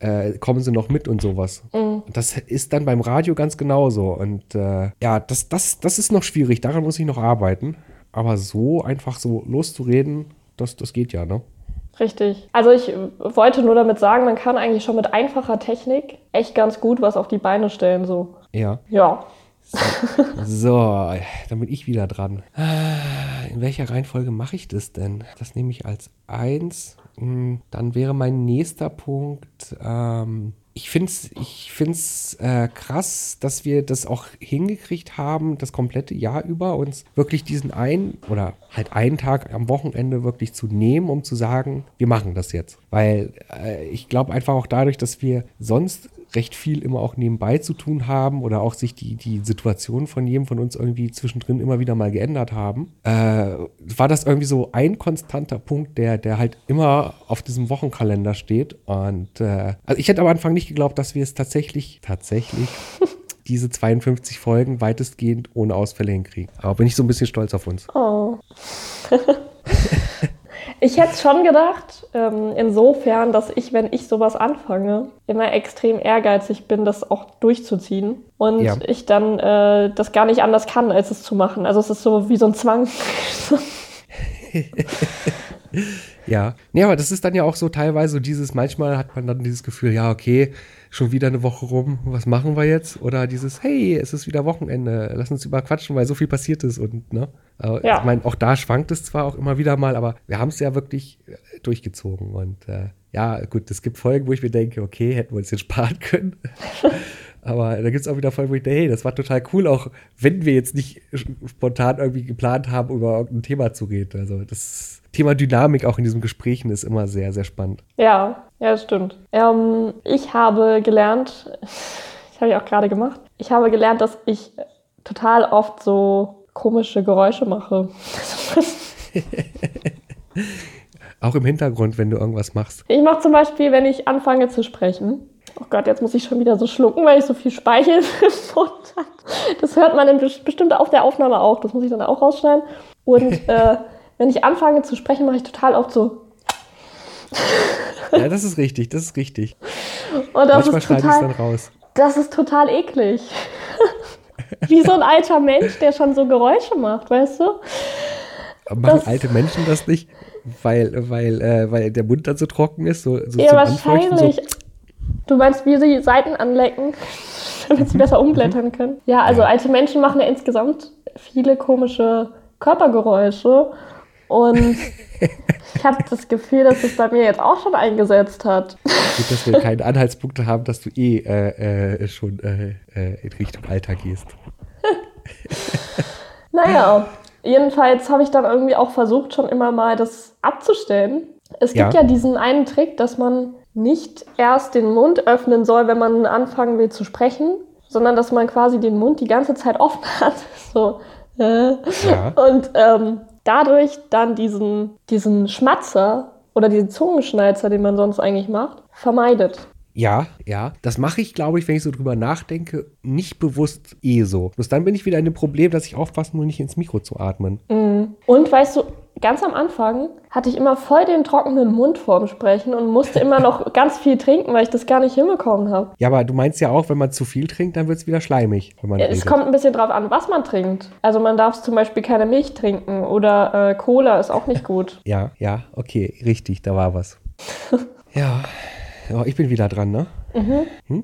äh, kommen sie noch mit und sowas. Mhm. Das ist dann beim Radio ganz genauso. Und äh, ja, das, das, das ist noch schwierig, daran muss ich noch arbeiten. Aber so einfach so loszureden, das, das geht ja, ne? Richtig. Also ich wollte nur damit sagen, man kann eigentlich schon mit einfacher Technik echt ganz gut was auf die Beine stellen, so. Ja. Ja. So, so dann bin ich wieder dran. Äh, in welcher Reihenfolge mache ich das denn? Das nehme ich als 1. Dann wäre mein nächster Punkt. Ähm, ich finde es ich find's, äh, krass, dass wir das auch hingekriegt haben, das komplette Jahr über uns wirklich diesen einen oder halt einen Tag am Wochenende wirklich zu nehmen, um zu sagen, wir machen das jetzt. Weil äh, ich glaube einfach auch dadurch, dass wir sonst recht viel immer auch nebenbei zu tun haben oder auch sich die, die Situation von jedem von uns irgendwie zwischendrin immer wieder mal geändert haben, äh, war das irgendwie so ein konstanter Punkt, der, der halt immer auf diesem Wochenkalender steht. Und äh, also ich hätte am Anfang nicht geglaubt, dass wir es tatsächlich, tatsächlich [LAUGHS] diese 52 Folgen weitestgehend ohne Ausfälle hinkriegen. Aber bin ich so ein bisschen stolz auf uns. Oh. [LAUGHS] ich hätte schon gedacht, ähm, insofern, dass ich, wenn ich sowas anfange, immer extrem ehrgeizig bin, das auch durchzuziehen. Und Ja. ich dann äh, das gar nicht anders kann, als es zu machen. Also es ist so wie so ein Zwang. [LAUGHS] [LAUGHS] Ja. Ja, aber das ist dann ja auch so teilweise so dieses, manchmal hat man dann dieses Gefühl, ja, okay, schon wieder eine Woche rum, was machen wir jetzt? Oder dieses, hey, es ist wieder Wochenende, lass uns überquatschen, weil so viel passiert ist und, ne? Aber Ja. Ich meine, auch da schwankt es zwar auch immer wieder mal, aber wir haben es ja wirklich äh, durchgezogen und äh, ja, gut, es gibt Folgen, wo ich mir denke, okay, hätten wir uns jetzt sparen können. [LAUGHS] Aber da gibt es auch wieder Folgen, wo ich denke, hey, das war total cool, auch wenn wir jetzt nicht spontan irgendwie geplant haben, über irgendein Thema zu reden. Also das Thema Dynamik auch in diesen Gesprächen ist immer sehr, sehr spannend. Ja, ja, das stimmt. Ähm, ich habe gelernt, [LAUGHS] das habe ich auch gerade gemacht, ich habe gelernt, dass ich total oft so komische Geräusche mache. [LAUGHS] [LAUGHS] Auch im Hintergrund, wenn du irgendwas machst. Ich mache zum Beispiel, wenn ich anfange zu sprechen. Oh Gott, jetzt muss ich schon wieder so schlucken, weil ich so viel Speichel [LAUGHS] im Mund habe. Das hört man bestimmt auf der Aufnahme auch. Das muss ich dann auch rausschneiden. Und [LAUGHS] äh, wenn ich anfange zu sprechen, mache ich total oft so. Ja, das ist richtig, das ist richtig. Und das Manchmal ist schneide ich es dann total, raus. das ist total eklig. [LAUGHS] Wie so ein alter Mensch, der schon so Geräusche macht, weißt du? Machen Das- alte Menschen das nicht, weil, weil, äh, weil der Mund dann so trocken ist, so, so Ja, zum Anfeuchten? So, wahrscheinlich. Du meinst, wie sie die Seiten anlecken, [LAUGHS] damit sie besser umblättern können? Ja, also alte Menschen machen ja insgesamt viele komische Körpergeräusche. Und [LAUGHS] ich habe das Gefühl, dass es bei mir jetzt auch schon eingesetzt hat. gut, dass wir keine Anhaltspunkte haben, dass du eh äh, äh, schon äh, äh, in Richtung Alter gehst. [LAUGHS] Naja, jedenfalls habe ich dann irgendwie auch versucht, schon immer mal das abzustellen. Es gibt Ja. ja diesen einen Trick, dass man nicht erst den Mund öffnen soll, wenn man anfangen will zu sprechen, sondern dass man quasi den Mund die ganze Zeit offen [LAUGHS] hat. So. Äh. Ja. Und ähm, dadurch dann diesen, diesen Schmatzer oder diesen Zungenschnalzer, den man sonst eigentlich macht, vermeidet. Ja, ja. Das mache ich, glaube ich, wenn ich so drüber nachdenke, nicht bewusst eh so. Bloß dann bin ich wieder in dem Problem, dass ich aufpassen muss, nicht ins Mikro zu atmen. Mhm. Und weißt du, ganz am Anfang hatte ich immer voll den trockenen Mund vorm Sprechen und musste immer noch [LAUGHS] ganz viel trinken, weil ich das gar nicht hinbekommen habe. Ja, aber du meinst ja auch, wenn man zu viel trinkt, dann wird es wieder schleimig. Wenn man Ja, Es kommt ein bisschen drauf an, was man trinkt. Also man darf zum Beispiel keine Milch trinken oder äh, Cola ist auch nicht [LAUGHS] gut. Ja, ja, okay, richtig, da war was. [LAUGHS] ja. Ja, ich bin wieder dran, ne?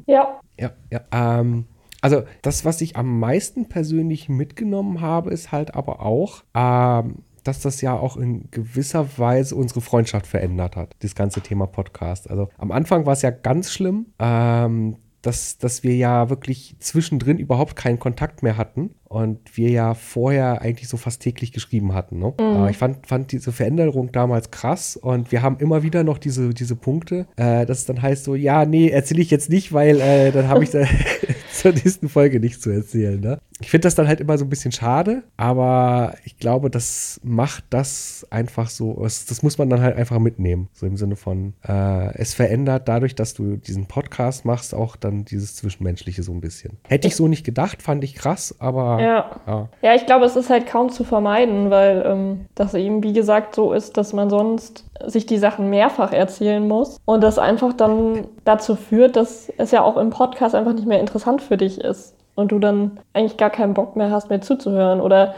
Ja. Ja, ja. Ähm, also das, was ich am meisten persönlich mitgenommen habe, ist halt aber auch, ähm, dass das ja auch in gewisser Weise unsere Freundschaft verändert hat, das ganze Thema Podcast. Also am Anfang war es ja ganz schlimm, ähm, dass, dass wir ja wirklich zwischendrin überhaupt keinen Kontakt mehr hatten und wir ja vorher eigentlich so fast täglich geschrieben hatten. Ne? Mhm. Aber ich fand, fand diese Veränderung damals krass und wir haben immer wieder noch diese, diese Punkte, äh, dass es dann heißt so, ja, nee, erzähle ich jetzt nicht, weil äh, dann habe ich [LAUGHS] [LAUGHS] zur nächsten Folge nicht zu erzählen. Ne? Ich finde das dann halt immer so ein bisschen schade, aber ich glaube, das macht das einfach so, das muss man dann halt einfach mitnehmen. So im Sinne von, äh, es verändert dadurch, dass du diesen Podcast machst, auch dann dieses Zwischenmenschliche so ein bisschen. Hätte ich so nicht gedacht, fand ich krass, aber. Ja, ja. ja ich glaube, es ist halt kaum zu vermeiden, weil ähm, das eben, wie gesagt, so ist, dass man sonst sich die Sachen mehrfach erzählen muss und das einfach dann dazu führt, dass es ja auch im Podcast einfach nicht mehr interessant für dich ist und du dann eigentlich gar keinen Bock mehr hast, mehr zuzuhören oder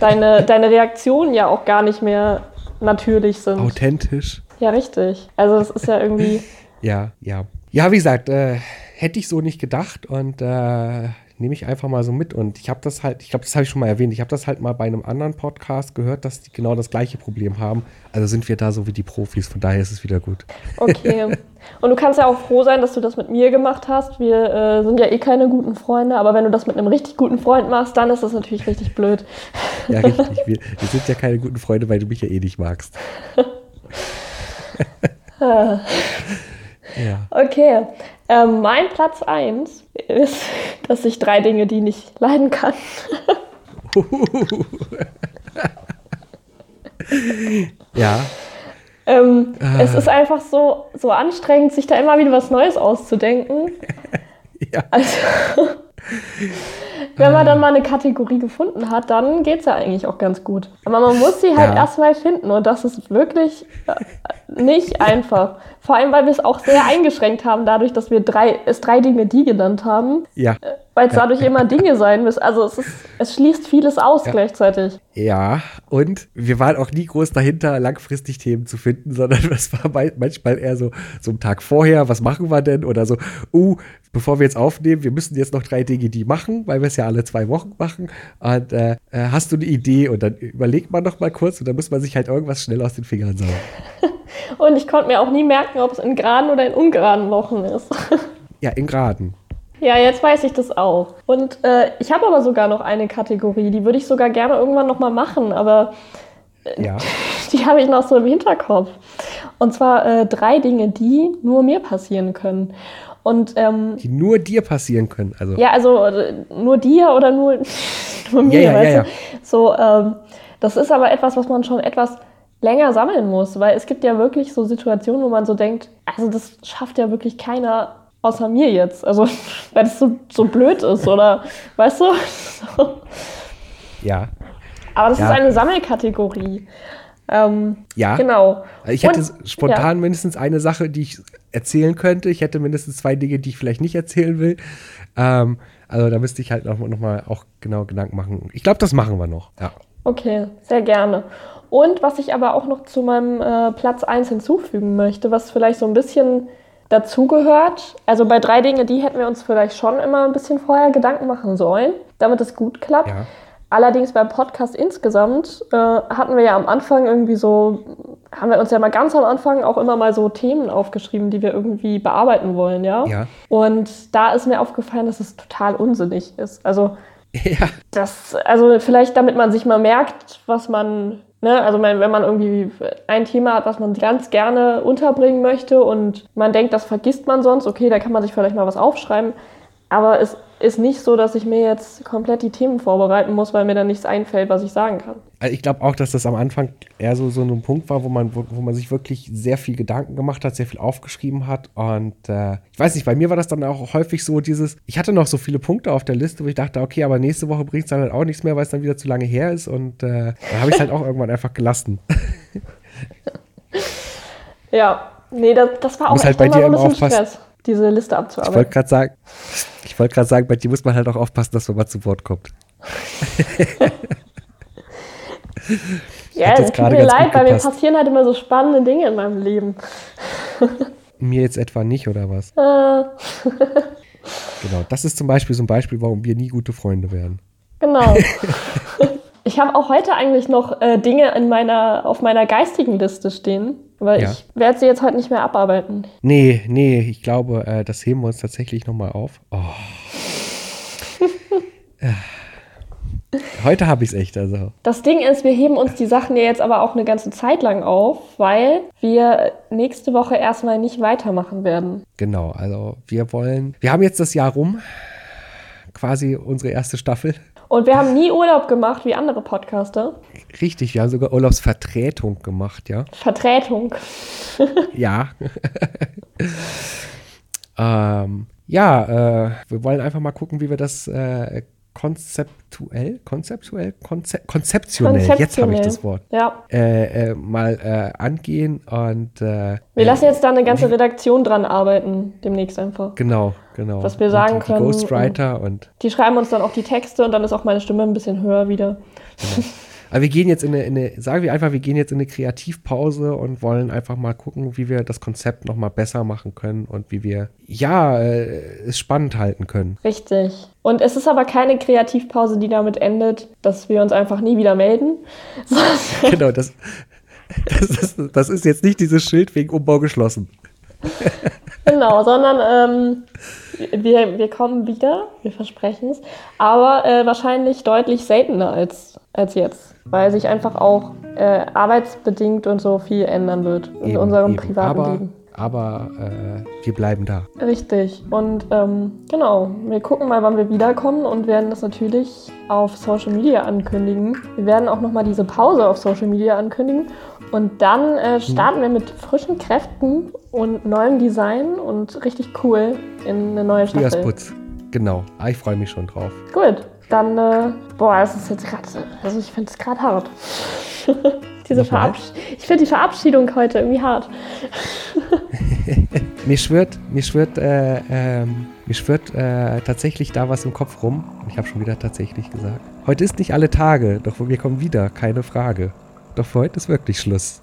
deine, [LAUGHS] deine Reaktionen ja auch gar nicht mehr natürlich sind. Authentisch. Ja, richtig. Also es ist ja irgendwie. [LAUGHS] ja, ja. Ja, wie gesagt, äh, hätte ich so nicht gedacht und äh, nehme ich einfach mal so mit. Und ich habe das halt, ich glaube, das habe ich schon mal erwähnt, ich habe das halt mal bei einem anderen Podcast gehört, dass die genau das gleiche Problem haben. Also sind wir da so wie die Profis, von daher ist es wieder gut. Okay. [LAUGHS] Und du kannst ja auch froh sein, dass du das mit mir gemacht hast. Wir äh, sind ja eh keine guten Freunde, aber wenn du das mit einem richtig guten Freund machst, dann ist das natürlich richtig blöd. Ja, richtig. [LAUGHS] Wir, wir sind ja keine guten Freunde, weil du mich ja eh nicht magst. [LAUGHS] ja. Okay. Ähm, mein Platz 1 ist, [LAUGHS] dass ich drei Dinge, die nicht leiden kann. [LAUGHS] ja. Ähm, ah. Es ist einfach so, so anstrengend, sich da immer wieder was Neues auszudenken. [LAUGHS] ja. Also, [LAUGHS] wenn man dann mal eine Kategorie gefunden hat, dann geht es ja eigentlich auch ganz gut. Aber man muss sie halt ja. erstmal finden und das ist wirklich äh, nicht einfach. Vor allem, weil wir es auch sehr eingeschränkt haben, dadurch, dass wir drei, es drei Dinge die genannt haben. Ja. Äh, weil es ja. dadurch immer Dinge sein müssen. Also es, ist, es schließt vieles aus ja. gleichzeitig. Ja, und wir waren auch nie groß dahinter, langfristig Themen zu finden, [LAUGHS] sondern das war manchmal eher so, so ein Tag vorher, was machen wir denn? Oder so, uh, bevor wir jetzt aufnehmen, wir müssen jetzt noch drei Dinge die machen, weil wir es ja alle zwei Wochen machen. Und äh, äh, hast du eine Idee? Und dann überlegt man noch mal kurz und dann muss man sich halt irgendwas schnell aus den Fingern saugen. [LAUGHS] und ich konnte mir auch nie merken, ob es in geraden oder in ungeraden Wochen ist. [LAUGHS] ja, in geraden. Ja, jetzt weiß ich das auch. Und äh, ich habe aber sogar noch eine Kategorie, die würde ich sogar gerne irgendwann nochmal machen, aber äh, ja. [LAUGHS] die habe ich noch so im Hinterkopf. Und zwar äh, drei Dinge, die nur mir passieren können. Und, ähm, die nur dir passieren können. Also. Ja, also äh, nur dir oder nur, [LAUGHS] nur mir. Ja, ja, ja, ja. So, ähm, das ist aber etwas, was man schon etwas länger sammeln muss, weil es gibt ja wirklich so Situationen, wo man so denkt, also das schafft ja wirklich keiner außer mir jetzt. Also, [LAUGHS] weil das so, so blöd ist, oder [LAUGHS] weißt du? So. Ja. Aber das ja. ist eine Sammelkategorie. Ähm, ja. Genau. Ich hätte Und, spontan ja. mindestens eine Sache, die ich erzählen könnte. Ich hätte mindestens zwei Dinge, die ich vielleicht nicht erzählen will. Ähm, also da müsste ich halt noch, noch mal auch genau Gedanken machen. Ich glaube, das machen wir noch. Ja. Okay, sehr gerne. Und was ich aber auch noch zu meinem äh, Platz 1 hinzufügen möchte, was vielleicht so ein bisschen dazugehört. Also bei drei Dingen, die hätten wir uns vielleicht schon immer ein bisschen vorher Gedanken machen sollen, damit es gut klappt. Ja. Allerdings beim Podcast insgesamt äh, hatten wir ja am Anfang irgendwie so, haben wir uns ja mal ganz am Anfang auch immer mal so Themen aufgeschrieben, die wir irgendwie bearbeiten wollen, ja. ja. Und da ist mir aufgefallen, dass es total unsinnig ist. Also [LAUGHS] ja. das, also vielleicht damit man sich mal merkt, was man Ne? Also wenn man irgendwie ein Thema hat, was man ganz gerne unterbringen möchte und man denkt, das vergisst man sonst, okay, da kann man sich vielleicht mal was aufschreiben. Aber es ist nicht so, dass ich mir jetzt komplett die Themen vorbereiten muss, weil mir dann nichts einfällt, was ich sagen kann. Also ich glaube auch, dass das am Anfang eher so, so ein Punkt war, wo man, wo, wo man sich wirklich sehr viel Gedanken gemacht hat, sehr viel aufgeschrieben hat. Und äh, ich weiß nicht, bei mir war das dann auch häufig so dieses, ich hatte noch so viele Punkte auf der Liste, wo ich dachte, okay, aber nächste Woche bringt es dann halt auch nichts mehr, weil es dann wieder zu lange her ist. Und äh, dann habe ich es halt auch irgendwann einfach gelassen. [LAUGHS] ja, nee, das, das war auch halt bei dir immer ein bisschen Stress diese Liste abzuarbeiten. Ich wollte gerade sagen, ich wollte gerade sagen, bei dir muss man halt auch aufpassen, dass man mal zu Wort kommt. [LAUGHS] ja, es tut mir leid, weil mir passieren halt immer so spannende Dinge in meinem Leben. [LAUGHS] mir jetzt etwa nicht, oder was? Äh. [LAUGHS] genau, das ist zum Beispiel so ein Beispiel, warum wir nie gute Freunde werden. Genau. Ich habe auch heute eigentlich noch äh, Dinge in meiner, auf meiner geistigen Liste stehen, aber ja. ich werde sie jetzt heute nicht mehr abarbeiten. Nee, nee, ich glaube, äh, das heben wir uns tatsächlich nochmal auf. Oh. [LAUGHS] Heute habe ich es echt, also. Das Ding ist, wir heben uns die Sachen ja jetzt aber auch eine ganze Zeit lang auf, weil wir nächste Woche erstmal nicht weitermachen werden. Genau, also wir wollen, wir haben jetzt das Jahr rum, quasi unsere erste Staffel. Und wir haben nie Urlaub gemacht wie andere Podcaster. Richtig, wir haben sogar Urlaubsvertretung gemacht, ja. Vertretung. [LAUGHS] Ja. [LAUGHS] ähm, ja, äh, wir wollen einfach mal gucken, wie wir das äh, konzeptuell, konzeptuell, konze konzeptionell, jetzt habe ich das Wort, Ja. äh, äh, mal äh, angehen und äh, Wir lassen jetzt da eine ganze Redaktion dran arbeiten, demnächst einfach. genau, genau. Was wir sagen die, die können, Ghostwriter und Die schreiben uns dann auch die Texte und dann ist auch meine Stimme ein bisschen höher wieder. Aber wir gehen jetzt in eine, in eine, sagen wir einfach, wir gehen jetzt in eine Kreativpause und wollen einfach mal gucken, wie wir das Konzept noch mal besser machen können und wie wir, ja, äh, es spannend halten können. Richtig. Und es ist aber keine Kreativpause, die damit endet, dass wir uns einfach nie wieder melden. [LAUGHS] genau, das, das, ist, das ist jetzt nicht dieses Schild wegen Umbau geschlossen. genau, sondern ähm, wir, wir kommen wieder, wir versprechen es, aber äh, wahrscheinlich deutlich seltener als, als jetzt, weil sich einfach auch äh, arbeitsbedingt und so viel ändern wird in Eben, unserem eben. privaten aber, Leben. Aber äh, wir bleiben da. Richtig. Und ähm, genau, wir gucken mal, wann wir wiederkommen und werden das natürlich auf Social Media ankündigen. Wir werden auch nochmal diese Pause auf Social Media ankündigen. Und dann äh, starten wir mit frischen Kräften und neuem Design und richtig cool in eine neue Staffel. Frühjahrsputz. Genau. Ah, ich freue mich schon drauf. Gut, dann, äh, boah, es ist jetzt gerade, also ich finde es gerade hart. [LAUGHS] Diese ich finde die Verabschiedung heute irgendwie hart. [LAUGHS] Mir schwirrt, mir schwirrt, äh, ähm, mir schwirrt äh, tatsächlich da was im Kopf rum. Ich habe schon wieder tatsächlich gesagt. Heute ist nicht alle Tage, doch wir kommen wieder, keine Frage. Doch für heute ist wirklich Schluss.